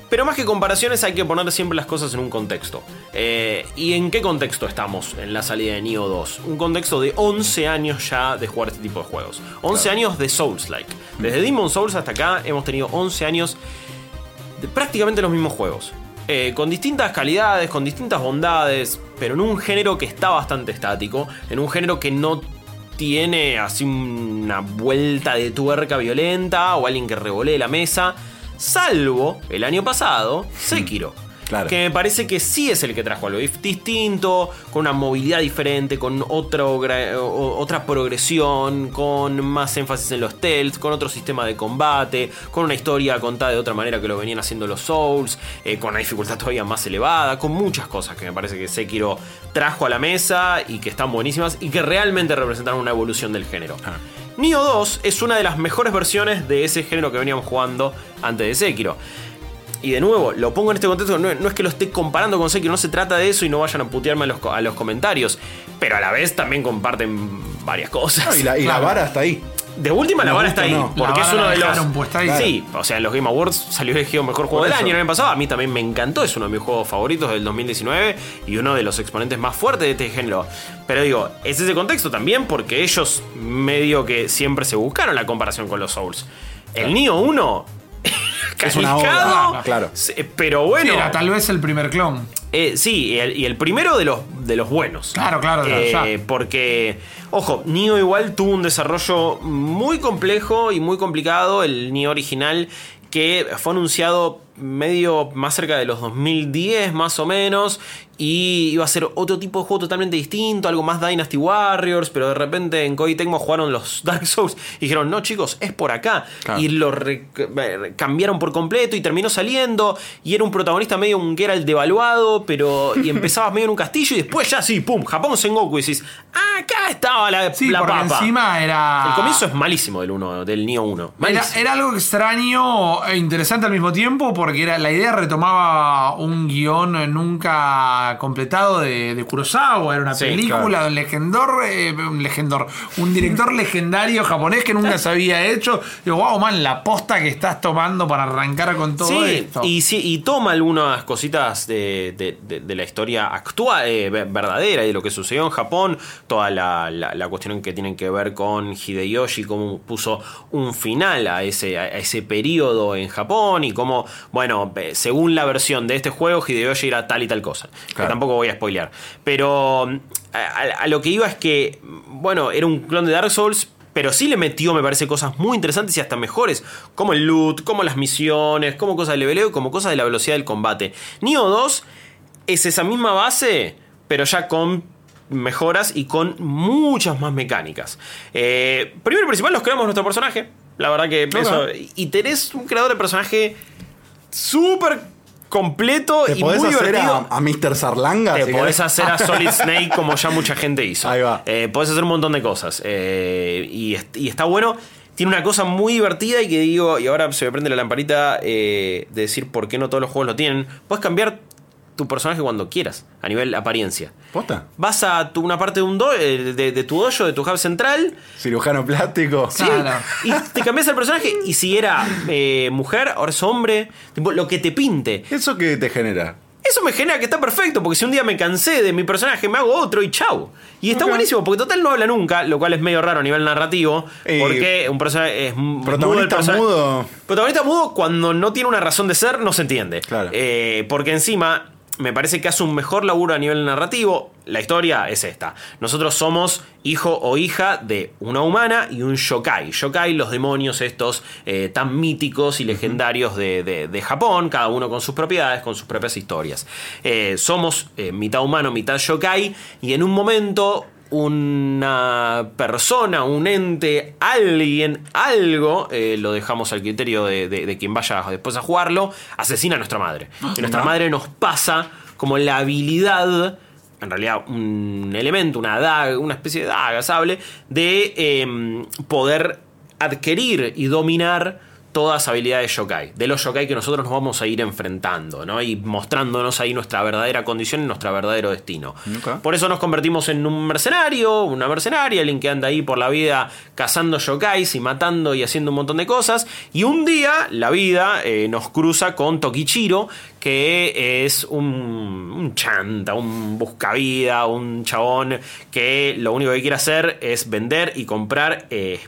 Pero más que comparaciones hay que poner siempre las cosas en un contexto. Eh, ¿Y en qué contexto estamos en la salida de Nioh 2? Un contexto de 11 años ya de jugar este tipo de juegos. 11 años de Souls-like. Desde Demon Souls hasta acá hemos tenido 11 años de prácticamente los mismos juegos. Eh, con distintas calidades, con distintas bondades, pero en un género que está bastante estático, en un género que no tiene así una vuelta de tuerca violenta o alguien que revolee la mesa, salvo el año pasado, Sekiro. Claro. Que me parece que sí es el que trajo algo distinto, con una movilidad diferente, con otro otra progresión, con más énfasis en los stealth, con otro sistema de combate, con una historia contada de otra manera que lo venían haciendo los Souls, eh, con una dificultad todavía más elevada, con muchas cosas que me parece que Sekiro trajo a la mesa y que están buenísimas y que realmente representaron una evolución del género. Nioh 2 es una de las mejores versiones de ese género que veníamos jugando antes de Sekiro. Y de nuevo, lo pongo en este contexto, no, no es que lo esté comparando con Sekiro, no se trata de eso y no vayan a putearme a los, co- a los comentarios, pero a la vez también comparten varias cosas. No, y la, y la Claro. vara está ahí. De última, la vara está ahí. no. Porque La es uno de los. puesta ahí. Sí, o sea, en los Game Awards salió elegido mejor juego del año el año pasado. A mí también me encantó. Es uno de mis juegos favoritos del 2019 y uno de los exponentes más fuertes de este género. Pero digo, es ese contexto también porque ellos medio que siempre se buscaron la comparación con los Souls. El Nioh 1. Es una obra. Claro. Pero bueno. Era tal vez el primer clon. Eh, sí, y el, y el primero de los, de los buenos. Claro, claro, claro, Eh. Porque, ojo, Nio igual tuvo un desarrollo muy complejo y muy complicado. El Nio original que fue anunciado medio más cerca de los 2010 más o menos y iba a ser otro tipo de juego totalmente distinto, algo más Dynasty Warriors, pero de repente en Koei Tecmo jugaron los Dark Souls y dijeron, no chicos, es por acá. Claro. Y lo cambiaron por completo y terminó saliendo y era un protagonista medio un Geralt devaluado, pero y empezabas medio en un castillo y después ya sí, pum, Japón Sengoku y decís, ah, acá estaba la, Sí, la porque papa. encima era. El comienzo es malísimo del uno, del Nio 1. Era, era algo extraño e interesante al mismo tiempo porque era, la idea retomaba un guion nunca completado de, de Kurosawa, era una Sí, película de un legendor, eh, un legendor, un director legendario japonés que nunca se había hecho. Digo, wow, man, la posta que estás tomando para arrancar con todo Sí, esto. y, sí, y toma algunas cositas de, de- de- de la historia actual, eh, ve- verdadera, y de lo que sucedió en Japón, toda la, la- la cuestión que tienen que ver con Hideyoshi, cómo puso un final a ese, a ese periodo en Japón, y cómo, bueno, eh, según la versión de este juego, Hideyoshi era tal y tal cosa. Que tampoco voy a spoilear. Pero mm, a, a- a lo que iba es que, bueno, era un clon de Dark Souls, pero sí le metió, me parece, cosas muy interesantes y hasta mejores, como el loot, como las misiones, como cosas de leveleo, como cosas de la velocidad del combate. Nioh 2 es esa misma base, pero ya con mejoras y con muchas más mecánicas. Eh, primero y principal, nos creamos nuestro personaje. La verdad que eso. Y tenés un creador de personaje súper completo y muy divertido. a, a Mr. Sarlanga. Te si podés querés. hacer a Solid Snake como ya mucha gente hizo. Ahí va. Eh, podés hacer un montón de cosas. Eh, y está bueno. Tiene una cosa muy divertida y que digo, y ahora se me prende la lamparita eh, de decir por qué no todos los juegos lo tienen. Puedes cambiar tu personaje cuando quieras, a nivel apariencia. ¿Posta? Vas a tu- una parte de, un do- eh, de, de tu dojo, de tu hub central, Cirujano plástico. Sí, Claro. y te cambias el personaje. Y si era eh, mujer, ahora es hombre. Tipo, lo que te pinte. ¿Eso qué te genera? Eso me genera que está perfecto, porque si un día me cansé de mi personaje, me hago otro y chau. Y está buenísimo, porque total no habla nunca, lo cual es medio raro a nivel narrativo, Y- porque un personaje es Protagonista mudo. Protagonista mudo cuando no tiene una razón de ser, no se entiende. Claro. Eh, porque encima me parece que hace un mejor laburo a nivel narrativo. La historia es esta. Nosotros somos hijo o hija de una humana y un yokai. Yokai, los demonios estos eh, tan míticos y legendarios de, de- de Japón, cada uno con sus propiedades, con sus propias historias. Eh, somos eh, mitad humano, mitad yokai y en un momento una persona, un ente, alguien, algo, eh, lo dejamos al criterio de, de- de quien vaya después a jugarlo, asesina a nuestra madre. Y nuestra madre nos pasa como la habilidad, en realidad un elemento, una daga, una especie de daga, sable, de em, poder adquirir y dominar todas habilidades yokai, de los yokai que nosotros nos vamos a ir enfrentando, ¿no? Y mostrándonos ahí nuestra verdadera condición y nuestro verdadero destino. Por eso nos convertimos en un mercenario, una mercenaria, alguien que anda ahí por la vida cazando yokais y matando y haciendo un montón de cosas. Y un día la vida eh, nos cruza con Tokichiro, que es un, un chanta, un buscavida, un chabón que lo único que quiere hacer es vender y comprar eh,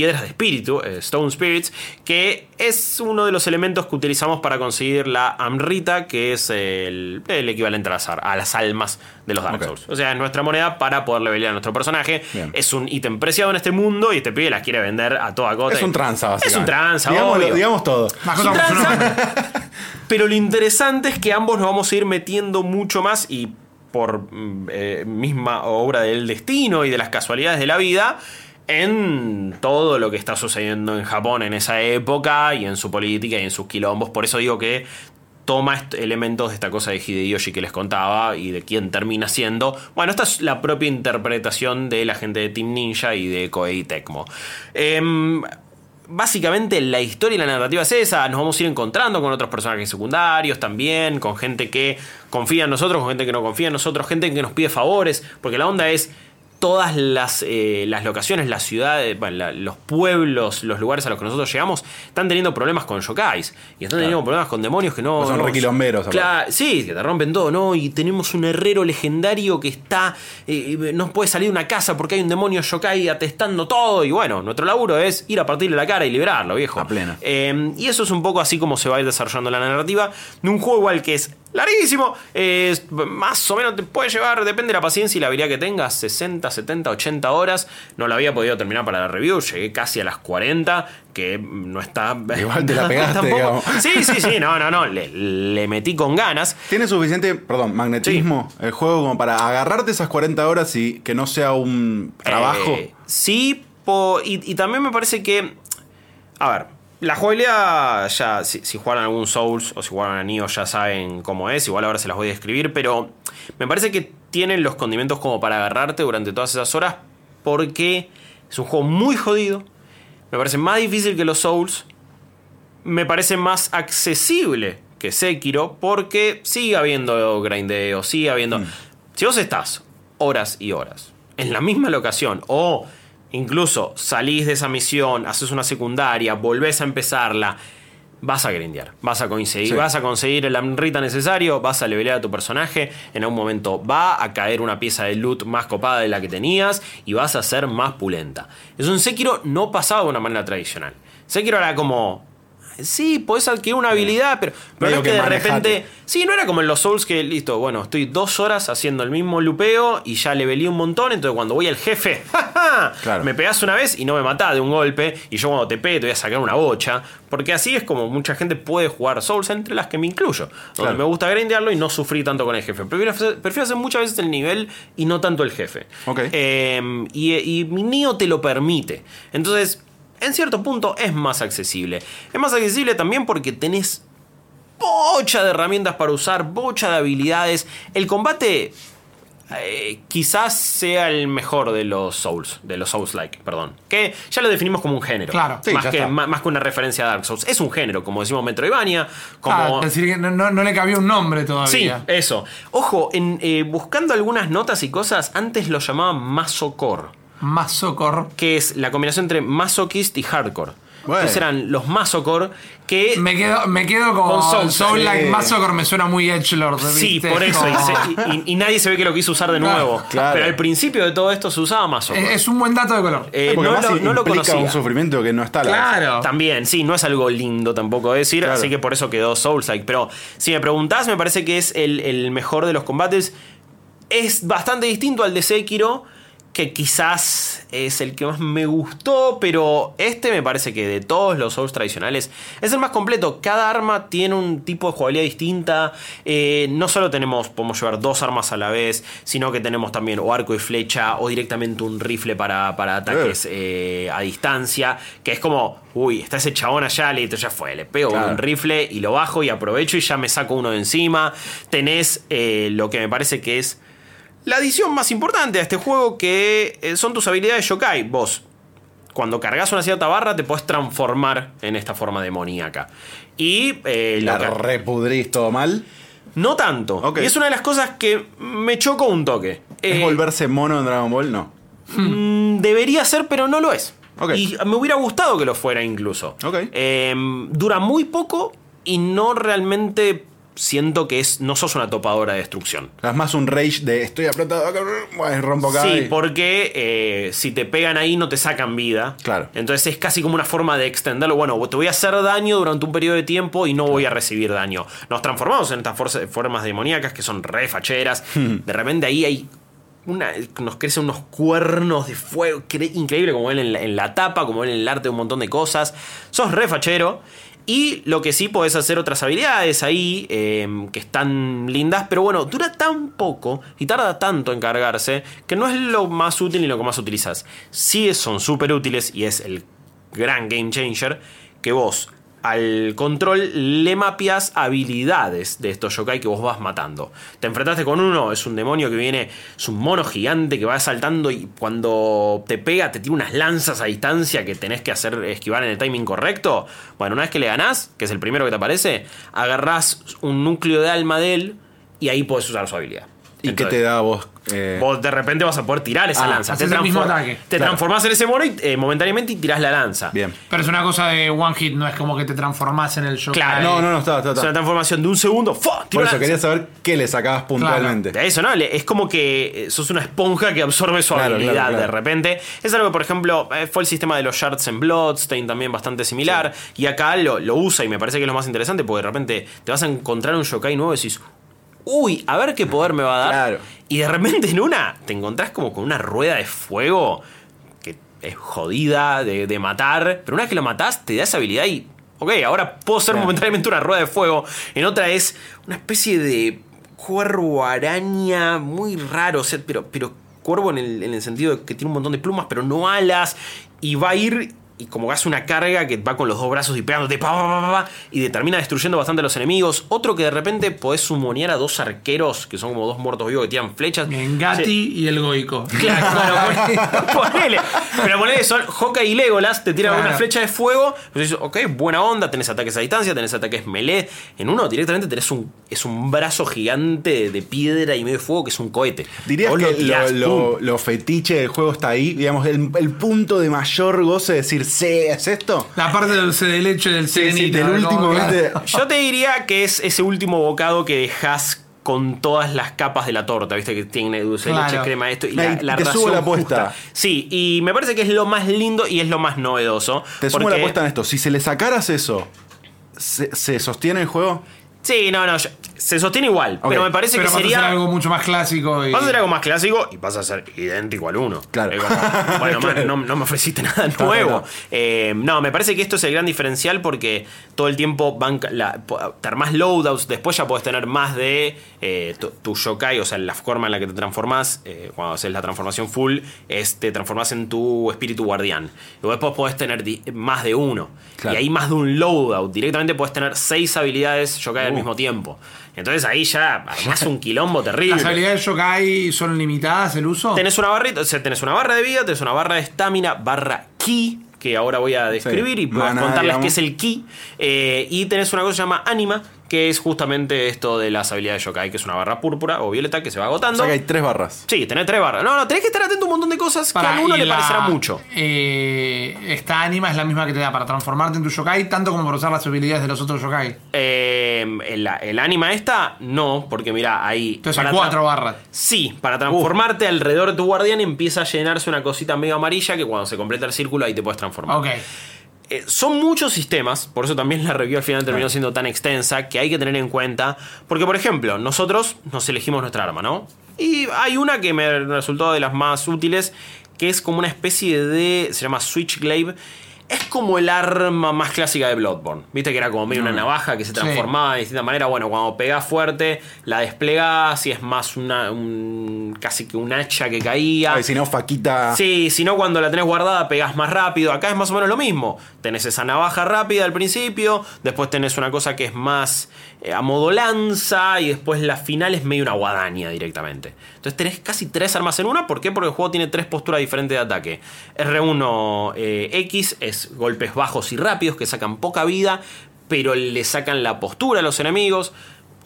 piedras de espíritu, eh, Stone Spirits, que es uno de los elementos que utilizamos para conseguir la Amrita, que es el, el equivalente a las, ar- a las almas de los Dark. Souls. O sea, es nuestra moneda para poder levelear a nuestro personaje. Bien. Es un ítem preciado en este mundo y este pibe las quiere vender a toda costa. Es un tranza, Es un tranza, obvio. digamos todo. Tranza. Pero lo interesante es que ambos nos vamos a ir metiendo mucho más y por mm, eh, misma obra del destino y de las casualidades de la vida en todo lo que está sucediendo en Japón en esa época y en su política y en sus quilombos. Por eso digo que toma elementos de esta cosa de Hideyoshi que les contaba y de quién termina siendo. Bueno, esta es la propia interpretación de la gente de Team Ninja y de Koei Tecmo. Em, básicamente la historia y la narrativa es esa. Nos vamos a ir encontrando con otros personajes secundarios también, con gente que confía en nosotros, con gente que no confía en nosotros, gente que nos pide favores, porque la onda es todas las, eh, las locaciones, las ciudades, bueno, la- los pueblos, los lugares a los que nosotros llegamos, están teniendo problemas con yokais. Y están teniendo problemas con demonios que no. Pues son no- requilomberos. Claro, sí, que te rompen todo, ¿no? Y tenemos un herrero legendario que está. eh, no puede salir de una casa porque hay un demonio yokai atestando todo. Y bueno, nuestro laburo es ir a partirle la cara y liberarlo, viejo. A pleno. Eh, y eso es un poco así como se va a ir desarrollando la narrativa de un juego igual que es larguísimo. más o menos te puede llevar, depende de la paciencia y la habilidad que tengas, 60, 70, 80 horas. No lo había podido terminar para la review, llegué casi a las 40, que no está... Igual te la pegaste, tampoco- digamos. Sí, sí, sí, no, no, no, le, le metí con ganas. ¿Tiene suficiente, perdón, magnetismo el juego como para agarrarte esas 40 horas y que no sea un trabajo? Eh, sí, po- y, y también me parece que. A ver, la jugabilidad ya, si, si jugaron algún Souls o si jugaron a Nioh ya saben cómo es, igual ahora se las voy a describir, pero me parece que tienen los condimentos como para agarrarte durante todas esas horas porque es un juego muy jodido, me parece más difícil que los Souls, me parece más accesible que Sekiro porque sigue habiendo grindeo, sigue habiendo... Si vos estás horas y horas en la misma locación o incluso salís de esa misión, haces una secundaria, volvés a empezarla, vas a grindear, vas a conseguir, Sí. vas a conseguir el amrita necesario, vas a levelear a tu personaje, en algún momento va a caer una pieza de loot más copada de la que tenías y vas a ser más pulenta. Es un Sekiro no pasado de una manera tradicional. Sekiro era como Sí, podés adquirir una habilidad, pero, pero no es que, que de manejate. repente. Sí, no era como en los Souls que, listo, bueno, estoy dos horas haciendo el mismo lupeo y ya levelé un montón. Entonces, cuando voy al jefe, ¡ja, ja! Claro. me pegás una vez y no me matás de un golpe. Y yo, cuando te pegue, te voy a sacar una bocha. Porque así es como mucha gente puede jugar Souls, entre las que me incluyo. Donde Claro. me gusta grindearlo y no sufrir tanto con el jefe. Prefiero hacer, prefiero hacer muchas veces el nivel y no tanto el jefe. Ok. Eh, y, y mi Nio te lo permite. Entonces, en cierto punto es más accesible. Es más accesible también porque tenés bocha de herramientas para usar, bocha de habilidades. El combate eh, quizás sea el mejor de los Souls, de los Souls-like, perdón. Que ya lo definimos como un género. Claro. Sí, más, ya que, está. más, más que una referencia a Dark Souls. Es un género, como decimos Metroidvania. Como... Ah, es decir, que no, no- no le cabía un nombre Sí, todavía. eso. Ojo, en, eh, buscando algunas notas y cosas, antes lo llamaban Masocore Más socor. que es la combinación entre masochist y hardcore. Bueno. Entonces eran los masocore que... Me quedo, me quedo con, Con Souls, Soul Like sí. más socor me suena muy Edgelord. Sí, por eso. Y, se- y- y nadie se ve que lo quiso usar de nuevo. claro. Pero al principio de todo esto se usaba masocore. es, es un buen dato de color. Eh, no, lo, no lo conocía. un sufrimiento que no está la claro. También, sí, no es algo lindo tampoco decir, Claro. así que por eso quedó Soulslike. Pero si me preguntás, me parece que es el, el mejor de los combates. Es bastante distinto al de Sekiro, que quizás es el que más me gustó, pero este me parece que de todos los Souls tradicionales es el más completo. Cada arma tiene un tipo de jugabilidad distinta. Eh, no solo tenemos, podemos llevar dos armas a la vez, sino que tenemos también o arco y flecha o directamente un rifle para, para ataques eh, a distancia, que es como, uy, está ese chabón allá, listo, ya fue, le pego Claro. un rifle y lo bajo y aprovecho y ya me saco uno de encima. Tenés eh, lo que me parece que es la adición más importante a este juego, que eh, son tus habilidades yokai. Vos, cuando cargas una cierta barra, te podés transformar en esta forma demoníaca. Y eh, La repudrís todo mal. no tanto. Y es una de las cosas que me chocó un toque. ¿Es Eh, volverse mono en Dragon Ball? No. Mm, Debería ser, pero no lo es. Y me hubiera gustado que lo fuera incluso. Eh, dura muy poco y no realmente siento que es. No sos una topadora de destrucción. Es más un rage de estoy apretado rompo acá. Sí, y- porque eh, si te pegan ahí no te sacan vida. Claro. Entonces es casi como una forma de extenderlo. Bueno, te voy a hacer daño durante un periodo de tiempo y no voy a recibir daño. Nos transformamos en estas formas demoníacas que son re facheras. De repente ahí hay una, nos crecen unos cuernos de fuego cre- increíble como ven en la, en la tapa, como ven en el arte de un montón de cosas. Sos re fachero. Y lo que sí podés hacer otras habilidades ahí eh, que están lindas, pero bueno, dura tan poco y tarda tanto en cargarse que no es lo más útil ni lo que más utilizas. Sí son súper útiles y es el gran game changer que vos al control le mapeas habilidades de estos yokai que vos vas matando. Te enfrentaste con uno, es un demonio que viene, es un mono gigante que va saltando y cuando te pega te tira unas lanzas a distancia que tenés que hacer esquivar en el timing correcto. Bueno, una vez que le ganás, que es el primero que te aparece, agarrás un núcleo de alma de él y ahí podés usar su habilidad. ¿Y qué te da a vos? Eh, Vos de repente vas a poder tirar esa Ah, lanza. haces el mismo ataque. Te Claro. transformás en ese mono y, eh, momentáneamente y tirás la lanza. Bien. Pero es una cosa de one hit, no es como que te transformás en el show. Claro. No, no, no, está, está, Es una está. transformación de un segundo. ¡fua! Por eso lanza. quería saber qué le sacabas puntualmente. Eso, ¿no? Es como que eh, sos una esponja que absorbe su Claro, habilidad claro, claro. de repente. Es algo que, por ejemplo, fue el sistema de los shards en Bloodstain también bastante similar. Y acá lo, lo usa y me parece que es lo más interesante porque de repente te vas a encontrar un yokai nuevo y decís, uy, a ver qué poder me va a dar. Claro. Y de repente en una te encontrás como con una rueda de fuego que es jodida de, de matar. Pero una vez que lo matás, te da esa habilidad y. Ok, ahora puedo ser Claro. momentáneamente una rueda de fuego. En otra es una especie de cuervo araña muy raro. o sea, pero, pero cuervo en el, en el sentido de que tiene un montón de plumas, pero no alas. Y va a ir. Y como que hace una carga que va con los dos brazos y pegándote pa, pa, pa, pa, pa, y termina destruyendo bastante a los enemigos. Otro que de repente podés sumonear a dos arqueros, que son como dos muertos vivos que tiran flechas. Sí. y el Goico. Claro, claro, pon- ponele. Pero ponele, son Hawkeye y Legolas, te tiran Claro. una flecha de fuego. Pues dices, ok, buena onda, tenés ataques a distancia, tenés ataques melee. En uno directamente tenés un, es un brazo gigante de, de piedra y medio de fuego que es un cohete. ¿Dirías Vos que lo, tirás, lo- fetiche del juego está ahí? Digamos, el, el punto de mayor goce de decir, sí, ¿es esto? La parte del dulce de leche del Sí, sí, serenito. del ¿no? último. Yo te diría que es ese último bocado que dejas con todas las capas de la torta, viste que tiene dulce de Claro. leche, crema, esto y la, la te subo ración la apuesta. justa. Sí, y me parece que es lo más lindo y es lo más novedoso. Te sumo la apuesta en esto. Si se le sacaras eso, ¿se, se sostiene el juego? Sí, no, no, yo- se sostiene igual, pero me parece Pero que pasa a ser sería... algo mucho más clásico. Y... Vas a hacer algo más clásico y vas a ser idéntico al uno. Claro. Como, bueno, man, Claro. no, no me ofreciste nada nuevo. Eh, no, me parece que esto es el gran diferencial porque todo el tiempo van la, te armás loadouts, después ya puedes tener más de eh, tu, tu yokai, o sea, la forma en la que te transformás, eh, cuando haces la transformación full, es te transformás en tu espíritu guardián. Y después podés tener más de uno. Claro. Y ahí más de un loadout. Directamente puedes tener seis habilidades yokai al Uh. mismo tiempo. Entonces ahí ya armás un quilombo terrible. ¿Las habilidades Yokai son limitadas el uso? Tenés una barrita, o sea, tenés una barra de vida, tenés una barra de estamina, barra ki, que ahora voy a describir Sí, y voy a mana, contarles qué es el ki. Eh, y tenés una cosa que se llama anima, que es justamente esto de las habilidades yokai, que es una barra púrpura o violeta que se va O agotando. sea que hay tres barras. Sí, tenés tres barras. No, no, tenés que estar atento a un montón de cosas Para, que a uno le la- parecerá mucho. eh, esta anima es la misma que te da para transformarte en tu yokai, tanto como para usar las habilidades de los otros yokai. Eh, el, el anima esta, no, porque mira, ahí. Entonces para hay cuatro barras. Sí, para transformarte alrededor de tu guardián empieza a llenarse una cosita medio amarilla que cuando se completa el círculo ahí te puedes transformar. Ok. Eh, son muchos sistemas, por eso también la review al final terminó siendo tan extensa, que hay que tener en cuenta. Porque, por ejemplo, nosotros nos elegimos nuestra arma, ¿no? Y hay una que me resultó de las más útiles, que es como una especie de. se llama Switchglaive. Es como el arma más clásica de Bloodborne. Viste que era como medio una navaja que se Sí. transformaba de distinta manera. Bueno, cuando pegás fuerte, la desplegás y es más una. un- casi que un hacha que caía. Ay, si no, faquita. Sí, si no, cuando la tenés guardada pegás más rápido. Acá es más o menos lo mismo. Tenés esa navaja rápida al principio, después tenés una cosa que es más a modo lanza y después la final es medio una guadaña directamente. Entonces tenés casi tres armas en una. ¿Por qué? Porque el juego tiene tres posturas diferentes de ataque. R1 eh, es golpes bajos y rápidos que sacan poca vida, pero le sacan la postura a los enemigos.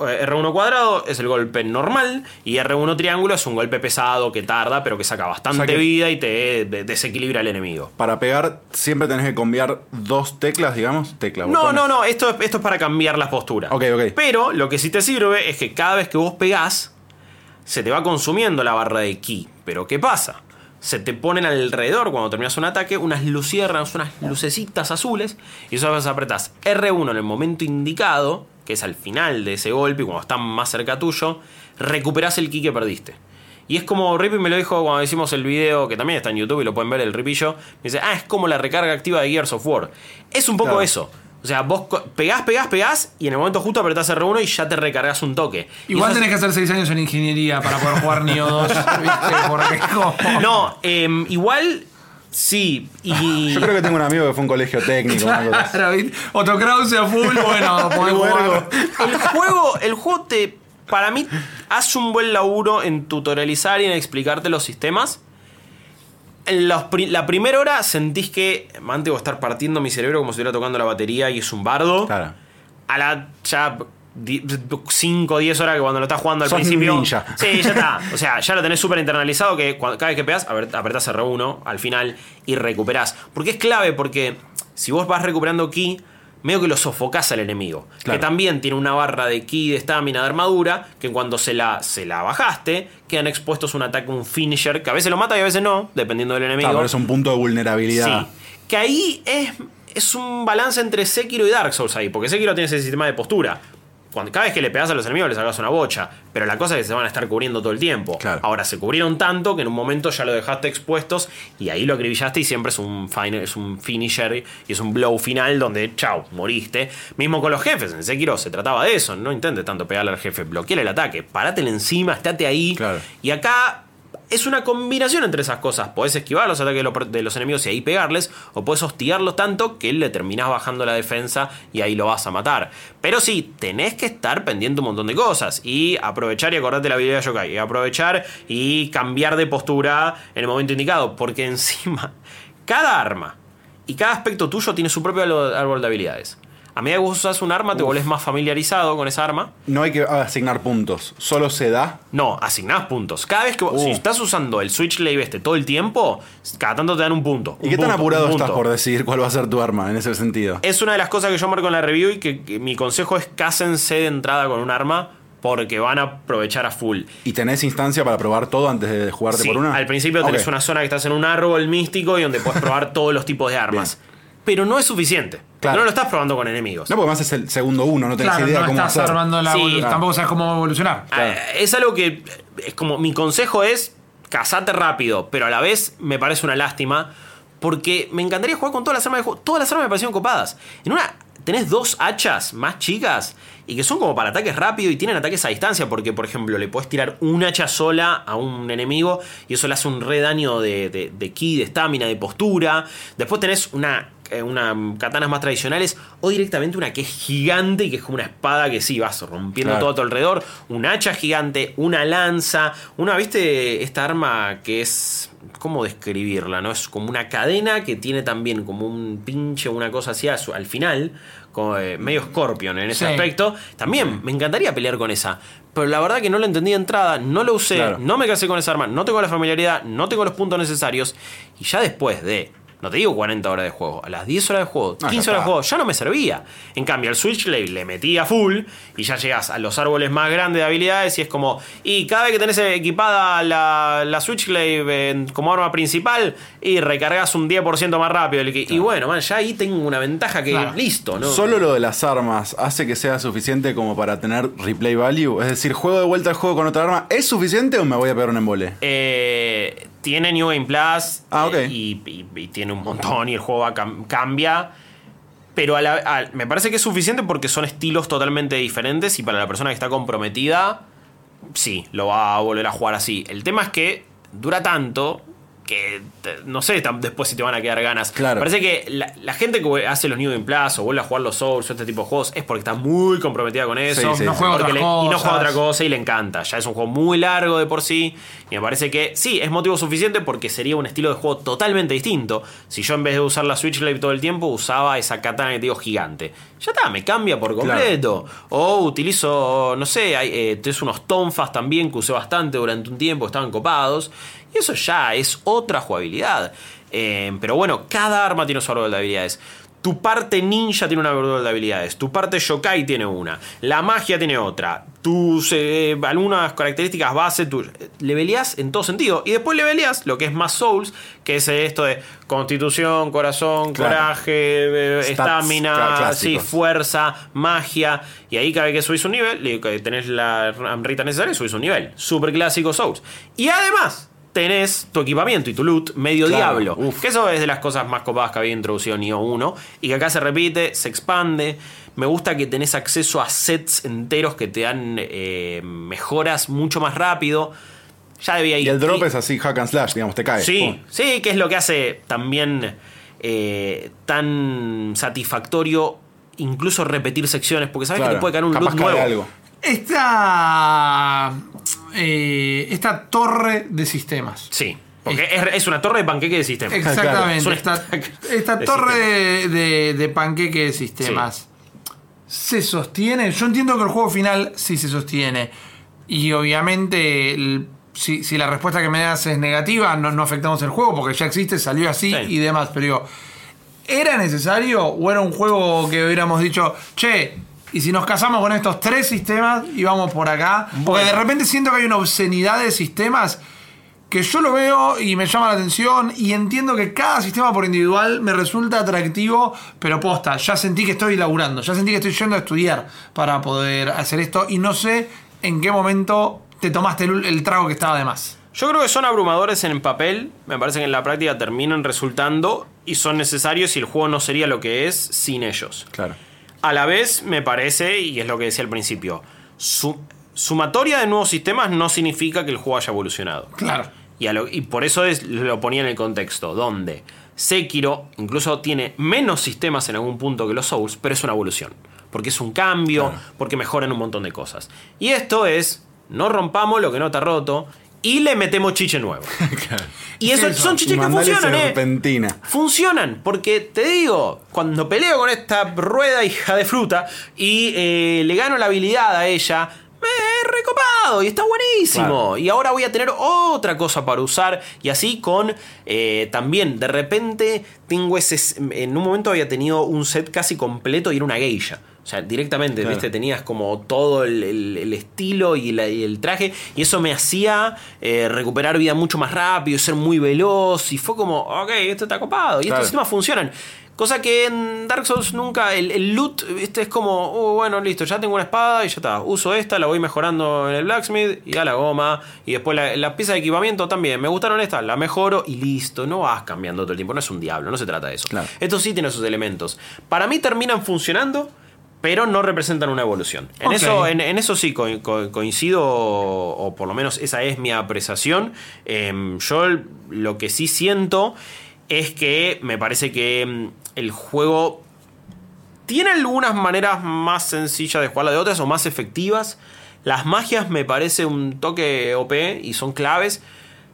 Eh, R1 cuadrado es el golpe normal y R1 triángulo es un golpe pesado que tarda pero que saca bastante O sea que- vida y te de- desequilibra al enemigo. Para pegar, siempre tenés que cambiar dos teclas, digamos. Tecla, No, botones. no, no, esto, es- esto es para cambiar las posturas. Ok, ok. Pero lo que sí te sirve es que cada vez que vos pegás, se te va consumiendo la barra de ki. Pero ¿qué pasa? Se te ponen alrededor cuando terminas un ataque unas luciernas, unas lucecitas azules. Y eso vas apretás R1 en el momento indicado, que es al final de ese golpe, y cuando está más cerca tuyo, recuperás el ki que perdiste. Y es como Rippy me lo dijo cuando hicimos el video, que también está en YouTube y lo pueden ver el Ripillo. Me dice, ah, es como la recarga activa de Gears of War. Es un poco Claro. eso. O sea, vos pegás, pegás, pegás y en el momento justo apretás R1 y ya te recargas un toque. Igual eso tenés que hacer 6 años en ingeniería para poder jugar Nioh 2, ¿viste? Porque es como... No, em, igual Sí, y. Yo creo que tengo un amigo que fue a un colegio técnico. una cosa así. Claro. Otro Krause a full, bueno, podés jugar. El juego, el juego te. Para mí, hace un buen laburo en tutorializar y en explicarte los sistemas. En los la primera hora sentís que. Man, tengo que estar partiendo mi cerebro como si estuviera tocando la batería y es un bardo. Claro. A la ya 5 o 10 horas que cuando lo estás jugando al Sos principio. ninja. Sí, ya está. O sea, ya lo tenés súper internalizado que cuando- cada vez que pegas, apret- apretás R1 al final y recuperás. Porque es clave, porque si vos vas recuperando ki, medio que lo sofocás al enemigo. Claro. Que también tiene una barra de ki, de estamina, de armadura, que cuando se la, se la bajaste, quedan expuestos a un ataque, un finisher, que a veces lo mata y a veces no, dependiendo del enemigo. Claro, pero es un punto de vulnerabilidad. Sí. Que ahí es, es un balance entre Sekiro y Dark Souls ahí. Porque Sekiro tiene ese sistema de postura. Cuando, cada vez que le pegas a los enemigos le sacas una bocha. Pero la cosa es que se van a estar cubriendo todo el tiempo. Claro. Ahora se cubrieron tanto que en un momento ya lo dejaste expuestos y ahí lo acribillaste y siempre es un, final, es un finisher y es un blow final donde, chau, moriste. Mismo con los jefes. En Sekiro se trataba de eso. No intentes tanto pegarle al jefe. Bloqueale el ataque. Parátele encima, estate ahí. Claro. Y acá es una combinación entre esas cosas. Podés esquivar los ataques de los, enemigos y ahí pegarles, o podés hostigarlos tanto que le terminás bajando la defensa y ahí lo vas a matar. Pero sí, tenés que estar pendiente un montón de cosas y aprovechar y acordarte la habilidad de Yokai. Y aprovechar y cambiar de postura en el momento indicado, porque encima, cada arma y cada aspecto tuyo tiene su propio árbol de habilidades. A medida que vos usas un arma, te volvés más familiarizado con esa arma. No hay que asignar puntos, solo se da. No, asignás puntos. Cada vez que vos- Uh. si estás usando el Switch Lave este todo el tiempo, cada tanto te dan un punto. ¿Y un qué tan apurado estás por decidir cuál va a ser tu arma en ese sentido? Es una de las cosas que yo marco en la review y que, que mi consejo es cásense de entrada con un arma porque van a aprovechar a full. ¿Y tenés instancia para probar todo antes de jugarte Sí, por una? al principio tenés una zona que estás en un árbol místico y donde puedes probar todos los tipos de armas. Pero no es suficiente. Claro. No lo estás probando con enemigos. No, porque más es el segundo uno, no tenés Claro, idea no cómo estás hacer. armando la Sí. Tampoco sabes cómo evolucionar. Ah, Es algo que es como mi consejo es casate rápido, pero a la vez me parece una lástima porque me encantaría jugar con todas las armas de juego. Todas las armas me parecieron copadas. En una tenés dos hachas más chicas y que son como para ataques rápidos y tienen ataques a distancia porque por ejemplo le puedes tirar un hacha sola a un enemigo y eso le hace un re daño de, de, de ki, de estamina, de postura. Después tenés una eh, una katanas más tradicionales o directamente una que es gigante y que es como una espada que sí vas rompiendo Claro. todo a tu alrededor, un hacha gigante, una lanza, una, ¿viste? Esta arma que es, ¿cómo describirla? ¿No? Es como una cadena que tiene también como un pinche, una cosa así su- al final, como, eh, medio Scorpion en ese Sí. aspecto. También me encantaría pelear con esa. Pero la verdad que no la entendí de entrada, no lo usé, Claro. no me casé con esa arma, no tengo la familiaridad, no tengo los puntos necesarios. Y ya después de, no te digo 40 horas de juego, a las 10 horas de juego, Ah, 15 ya horas de juego, ya no me servía. En cambio, al Switch le, le metí a full y ya llegas a los árboles más grandes de habilidades y es como. Y cada vez que tenés equipada la, la Switch Glaive en- como arma principal y recargas un 10% más rápido. el que- Y bueno, man, ya ahí tengo una ventaja que Claro. listo, ¿no? Solo lo de las armas hace que sea suficiente como para tener replay value. Es decir, juego de vuelta al juego con otra arma. ¿Es suficiente o me voy a pegar un embole? Eh, tiene New Game Plus Ah, eh, y, y- y tiene un montón y el juego va cam- cambia. Pero a la- a- me parece que es suficiente porque son estilos totalmente diferentes y para la persona que está comprometida, sí, lo va a volver a jugar así. El tema es que dura tanto que no sé después si te van a quedar ganas. Claro. Parece que la, la gente que hace los New Game Plus o vuelve a jugar los Souls o este tipo de juegos es porque está muy comprometida con eso. Sí, sí, No sí. juega le- y no juega otra cosa y le encanta. Ya es un juego muy largo de por sí. Y me parece que sí, es motivo suficiente porque sería un estilo de juego totalmente distinto. Si yo en vez de usar la Switch Lite todo el tiempo, usaba esa katana que te digo gigante. Ya está, me cambia por completo. O utilizo, no sé, hay, eh, tenés unos tonfas también que usé bastante durante un tiempo, estaban copados. Y eso ya es otra jugabilidad. Eh, pero bueno, cada arma tiene su árbol de habilidades. Tu parte ninja tiene una árbol de habilidades. Tu parte yokai tiene una. La magia tiene otra. Tus eh, algunas características base. Tu, leveleás en todo sentido. Y después leveleás lo que es más Souls. Que es esto de constitución, corazón, Claro. coraje, eh, estamina, sí, fuerza, magia. Y ahí cada vez que subís un nivel, tenés la amrita necesaria, subís un nivel. Super clásico Souls. Y además, tenés tu equipamiento y tu loot medio Claro, diablo. uf. Que eso es de las cosas más copadas que había introducido Nioh 1. Y que acá se repite, se expande. Me gusta que tenés acceso a sets enteros que te dan eh, mejoras mucho más rápido. ya debía ir. Y el drop Y- es así, hack and slash, digamos, te cae. Sí, sí, que es lo que hace también eh, tan satisfactorio incluso repetir secciones, porque sabes que te puede caer un loot nuevo. algo. Esta, eh, esta torre de sistemas. Sí, porque es, es una torre de panqueque de sistema. Exactamente. Esta, esta de torre sistemas. de, de- de panqueque de sistemas. ¿Se sostiene? Yo entiendo que el juego final sí se sostiene. Y obviamente, el- si, si la respuesta que me das es negativa, no, no afectamos el juego porque ya existe, salió así Sí. y demás. Pero digo, ¿era necesario o era un juego que hubiéramos dicho, che, y si nos casamos con estos tres sistemas y vamos por acá? Porque de repente siento que hay una obscenidad de sistemas que yo lo veo y me llama la atención y entiendo que cada sistema por individual me resulta atractivo, pero posta, ya sentí que estoy laburando, ya sentí que estoy yendo a estudiar para poder hacer esto y no sé en qué momento te tomaste el, el trago que estaba de más. Yo creo que son abrumadores en el papel, me parece que en la práctica terminan resultando y son necesarios y el juego no sería lo que es sin ellos. Claro. A la vez, me parece, y es lo que decía al principio, su- sumatoria de nuevos sistemas no significa que el juego haya evolucionado. Claro. Y, a lo- y por eso es- lo ponía en el contexto, donde Sekiro incluso tiene menos sistemas en algún punto que los Souls, pero es una evolución. Porque es un cambio, porque mejoran un montón de cosas. Y esto es, no rompamos lo que no está roto y le metemos chiche nuevo. Y eso, eso? son chiches que funcionan, ¿eh? Funcionan, porque te digo, cuando peleo con esta rueda hija de fruta y eh, le gano la habilidad a ella, me he recopado y está buenísimo. Claro. Y ahora voy a tener otra cosa para usar. Y así con eh, también, de repente, tengo ese. En un momento había tenido un set casi completo y era una geisha. O sea, directamente, Claro. ¿viste? Tenías como todo el, el- el estilo y, la- y el traje. Y eso me hacía eh, recuperar vida mucho más rápido, ser muy veloz. Y fue como, ok, esto está copado. Y Claro. estos sistemas funcionan. Cosa que en Dark Souls nunca. El, el loot, ¿viste? Es como, oh, bueno, listo, ya tengo una espada y ya está. Uso esta, la voy mejorando en el blacksmith y a la goma. Y después la, la pieza de equipamiento también. Me gustaron estas, la mejoro y listo. No vas cambiando todo el tiempo. No es un diablo, no se trata de eso. Claro. Esto sí tiene sus elementos. Para mí terminan funcionando. Pero no representan una evolución. En, eso, en, en eso sí co- co- coincido, o, o por lo menos esa es mi apreciación. Em, yo lo que sí siento es que me parece que em, el juego tiene algunas maneras más sencillas de jugarla de otras o más efectivas. Las magias me parece un toque OP y son claves.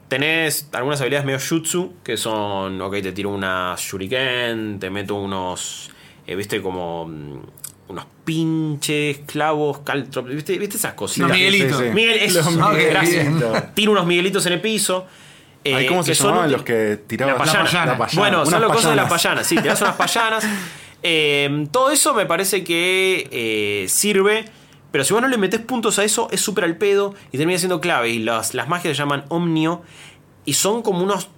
Tenés algunas habilidades medio jutsu, que son, ok, te tiro una shuriken, te meto unos, eh, viste, como mm, unos pinches, clavos, caltro, viste, viste esas cositas. Los Miguelitos. Sí, sí. Miguel, eso, Los gracias. Miguelitos. Tiro unos miguelitos en el piso. eh, Ay, ¿Cómo se son llamaban los que tiraban? La payana. payana. La payana. Bueno, son Unas las cosas de las payanas. sí, das unas payanas. Eh, todo eso me parece que eh, sirve, pero si vos no le metés puntos a eso, es súper al pedo y termina siendo clave. Y las, las magias se llaman Omnio y son como unos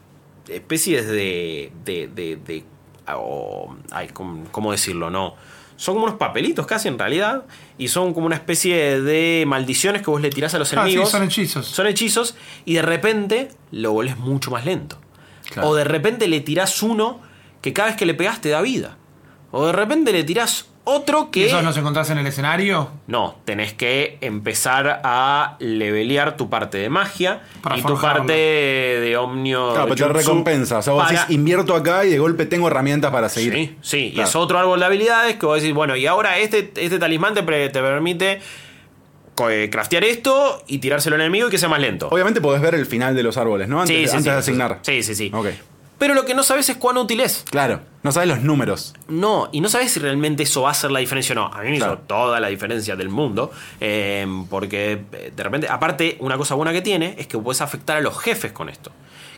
especies de. de. de. de- o- ay, ¿cómo, cómo decirlo? No. Son como unos papelitos casi en realidad. Y son como una especie de maldiciones que vos le tirás a los Ah, sí, enemigos. son hechizos. Son hechizos y de repente lo volvés mucho más lento. Claro. O de repente le tirás uno que cada vez que le pegás te da vida. O de repente le tirás otro que... ¿Esos los encontrás en el escenario? No, tenés que empezar a levelear tu parte de magia Para y tu parte de Omnio. Claro, pero te recompensa. O sea, vos para- decís, invierto acá y de golpe tengo herramientas para seguir. Sí, sí. Y es otro árbol de habilidades que vos decís, bueno, y ahora este, este talismán te, te permite eh, craftear esto y tirárselo al enemigo y que sea más lento. Obviamente podés ver el final de los árboles, ¿no? Antes, Sí, sí, antes sí, de asignar. Sí, sí, sí. Ok. Pero lo que no sabes es cuán útil es. Claro. No sabes los números. No, y no sabes si realmente eso va a hacer la diferencia o no. A mí me Claro. hizo toda la diferencia del mundo. eh, porque eh, de repente, aparte, una cosa buena que tiene es que puedes afectar a los jefes con esto.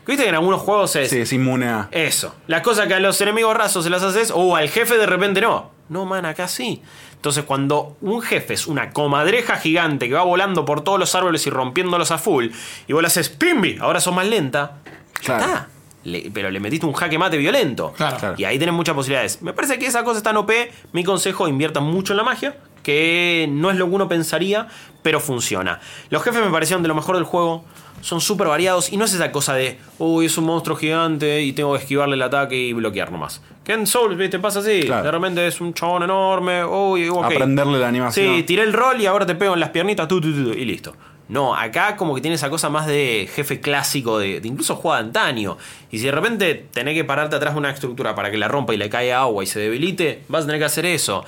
Viste que en algunos juegos es Sí, es inmune a. eso. Las cosas que a los enemigos rasos se las haces, o al jefe de repente no. No, man, acá sí. Entonces, cuando un jefe es una comadreja gigante que va volando por todos los árboles y rompiéndolos a full, y vos le haces ¡Pimbi! Ahora sos más lenta. ya Claro. está. Le- pero le metiste un jaque mate violento. Claro. Claro. Y ahí tenés muchas posibilidades. Me parece que esa cosa está en OP. Mi consejo, inviertan mucho en la magia. Que no es lo que uno pensaría, pero funciona. Los jefes me parecieron de lo mejor del juego. Son súper variados y no es esa cosa de, uy, es un monstruo gigante y tengo que esquivarle el ataque y bloquear nomás. Que en Souls, viste, pasa así. Claro. De repente es un chabón enorme, uy, ok. Aprenderle la animación. Sí, tiré el rol y ahora te pego en las piernitas, tu, tu, tu, y listo. No, acá como que tiene esa cosa más de jefe clásico, de, de incluso juego de antaño. Y si de repente tenés que pararte atrás de una estructura para que la rompa y le caiga agua y se debilite, vas a tener que hacer eso.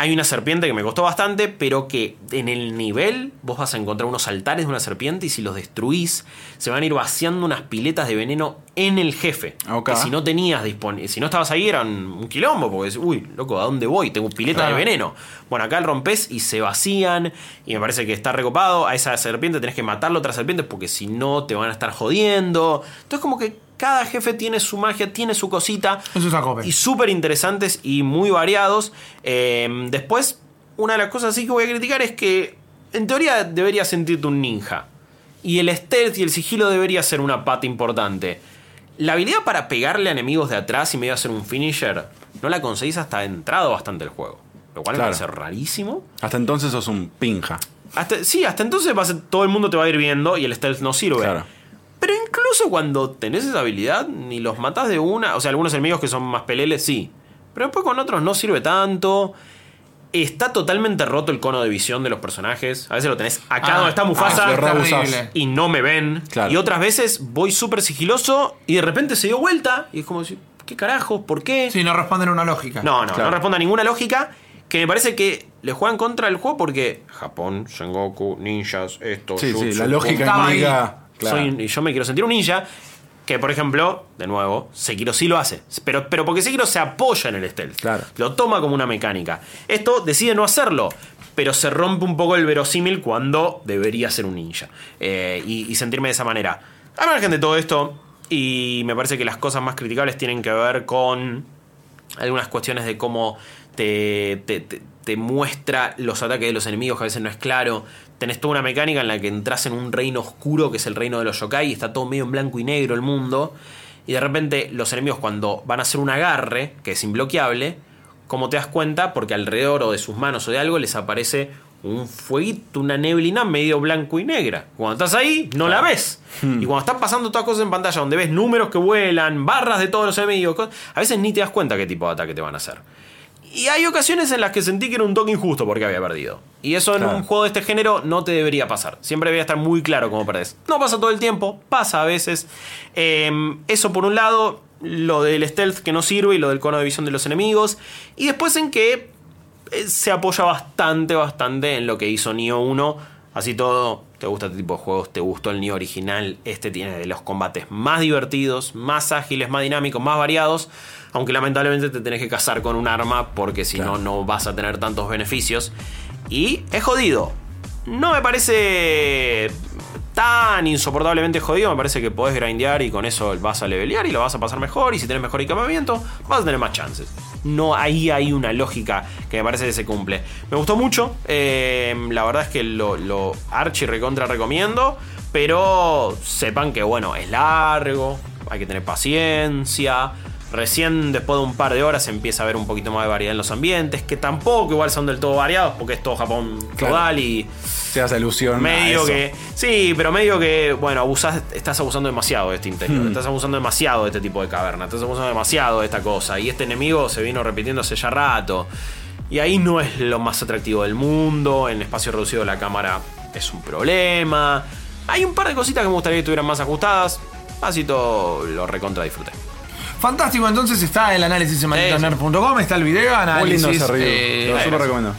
Hay una serpiente que me costó bastante, pero que en el nivel vos vas a encontrar unos altares de una serpiente y si los destruís, se van a ir vaciando unas piletas de veneno en el jefe. Ok. Que si no tenías disponible, si no estabas ahí eran un quilombo, porque uy, loco, ¿a dónde voy? Tengo pileta Claro. de veneno. Bueno, acá el rompes y se vacían, y me parece que está recopado. A esa serpiente tenés que matarlo a otras serpientes, porque si no te van a estar jodiendo. Entonces, como que cada jefe tiene su magia, tiene su cosita. Eso cope. Y súper interesantes y muy variados. Eh, después, una de las cosas sí que voy a criticar es que, en teoría, deberías sentirte un ninja. Y el stealth y el sigilo debería ser una pata importante. La habilidad para pegarle a enemigos de atrás y medio hacer un finisher, no la conseguís hasta entrado bastante el juego. Lo cual Claro. me parece rarísimo. Hasta entonces sos un pinja. Hasta, sí, hasta entonces todo el mundo te va a ir viendo y el stealth no sirve. Claro. Pero incluso cuando tenés esa habilidad, ni los matás de una. O sea, algunos enemigos que son más peleles, sí. Pero después con otros no sirve tanto. Está totalmente roto el cono de visión de los personajes. A veces lo tenés acá Ah, donde está Mufasa ah, y no me ven. Claro. Y otras veces voy súper sigiloso y de repente se dio vuelta y es como decir, ¿qué carajo? ¿Por qué? Sí, no responden a una lógica. No, no, Claro. no responde a ninguna lógica. Que me parece que le juegan contra el juego porque Japón, Sengoku, ninjas, esto, Sí, sí, la lógica. Claro. soy, yo me quiero sentir un ninja. Que por ejemplo, de nuevo, Sekiro sí lo hace. Pero, pero porque Sekiro se apoya en el stealth. Claro. Lo toma como una mecánica. Esto decide no hacerlo. Pero se rompe un poco el verosímil cuando debería ser un ninja. Eh, y, y sentirme de esa manera. Al margen de todo esto, y me parece que las cosas más criticables tienen que ver con algunas cuestiones de cómo te, te- te- te muestra los ataques de los enemigos, que a veces no es claro. Tenés toda una mecánica en la que entras en un reino oscuro, que es el reino de los yokai, y está todo medio en blanco y negro el mundo. Y de repente los enemigos cuando van a hacer un agarre, que es imbloqueable, como te das cuenta, porque alrededor o de sus manos o de algo les aparece un fueguito, una neblina medio blanco y negra. Cuando estás ahí, no la ves. Y cuando están pasando todas cosas en pantalla, donde ves números que vuelan, barras de todos los enemigos, a veces ni te das cuenta qué tipo de ataque te van a hacer. Y hay ocasiones en las que sentí que era un toque injusto porque había perdido. Y eso en Claro. un juego de este género no te debería pasar. Siempre debería estar muy claro cómo perdés. No pasa todo el tiempo, pasa a veces. Eh, eso por un lado, lo del stealth que no sirve y lo del cono de visión de los enemigos. Y después en que eh, se apoya bastante, bastante en lo que hizo Nioh 1. Así todo, te gusta este tipo de juegos, te gustó el Nioh original. Este tiene de los combates más divertidos, más ágiles, más dinámicos, más variados. Aunque lamentablemente te tenés que casar con un arma porque si no, no vas a tener tantos beneficios. Y es jodido. No me parece tan insoportablemente jodido. Me parece que podés grindear y con eso vas a levelear y lo vas a pasar mejor. Y si tenés mejor equipamiento, vas a tener más chances. No, ahí hay una lógica que me parece que se cumple. Me gustó mucho. eh, la verdad es que lo, lo archi recontra recomiendo. Pero sepan que, bueno, es largo. Hay que tener paciencia. Recién después de un par de horas empieza a haber un poquito más de variedad en los ambientes, que tampoco igual son del todo variados, porque es todo Japón Claro. feudal y Se hace alusión a medio eso. que. Sí, pero medio que, bueno, abusás, estás abusando demasiado de este interior, Hmm. estás abusando demasiado de este tipo de caverna, estás abusando demasiado de esta cosa. Y este enemigo se vino repitiendo hace ya rato. Y ahí no es lo más atractivo del mundo. En espacio reducido la cámara es un problema. Hay un par de cositas que me gustaría que estuvieran más ajustadas. Así todo lo recontra disfruté. Fantástico, entonces está el análisis en malditoner.com, está el video, Muy análisis. lindo ese review. eh, lo súper recomiendo.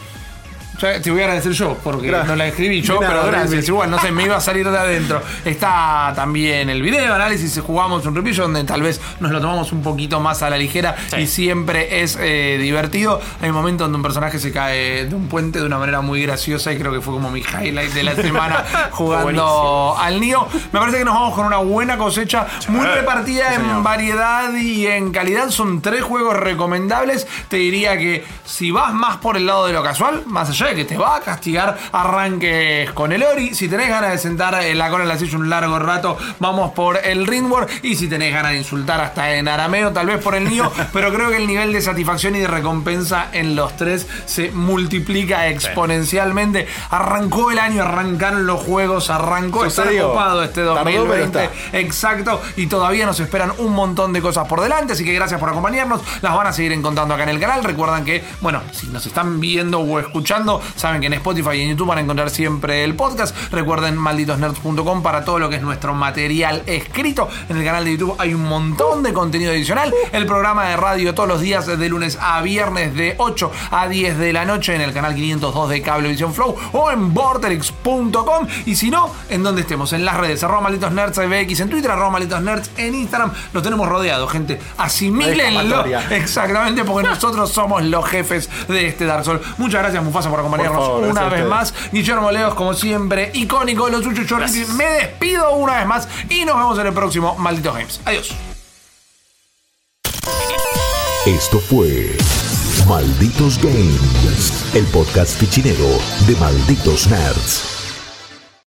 Ya Te voy a agradecer yo, porque Gracias. no la escribí yo, nada, pero gracias. Igual, no sé, me iba a salir de adentro. Está también el video, análisis, jugamos un review donde tal vez nos lo tomamos un poquito más a la ligera Sí. y siempre es eh, divertido. Hay un momento donde un personaje se cae de un puente de una manera muy graciosa y creo que fue como mi highlight de la semana jugando Buenísimo. al Nio. Me parece que nos vamos con una buena cosecha, muy repartida en variedad y en calidad. Son tres juegos recomendables. Te diría que si vas más por el lado de lo casual, más allá que te va a castigar, arranques con el Ori. Si tenés ganas de sentar en la cola en la silla un largo rato, vamos por el Ringworld. Y si tenés ganas de insultar hasta en arameo, tal vez por el Nio. pero creo que el nivel de satisfacción y de recompensa en los tres se multiplica exponencialmente. Arrancó el año, arrancaron los juegos, arrancó. Está ocupado este Tardó, pero 2020. está. Exacto, y todavía nos esperan un montón de cosas por delante, así que gracias por acompañarnos. Las van a seguir encontrando acá en el canal. Recuerdan que, bueno, si nos están viendo o escuchando saben que en Spotify y en YouTube van a encontrar siempre el podcast. Recuerden malditosnerds.com para todo lo que es nuestro material escrito. En el canal de YouTube hay un montón de contenido adicional. El programa de radio todos los días de lunes a viernes de 8 a 10 de la noche en el canal 502 de Cablevisión Flow o en vorterix.com. Y si no, en donde estemos, en las redes, arroba malditos nerds BX en Twitter, arroba malditos nerds en Instagram. Lo tenemos rodeado, gente. Asimílenlo. escapatoria. Exactamente, porque nosotros somos los jefes de este Dark Souls. Muchas gracias, Mufasa, por acompañarnos Por favor, una vez más. Guillermo Leos, como siempre, icónico, los Chuchu. Me despido una vez más y nos vemos en el próximo Malditos Games. Adiós. Esto fue Malditos Games, el podcast fichinero de Malditos Nerds.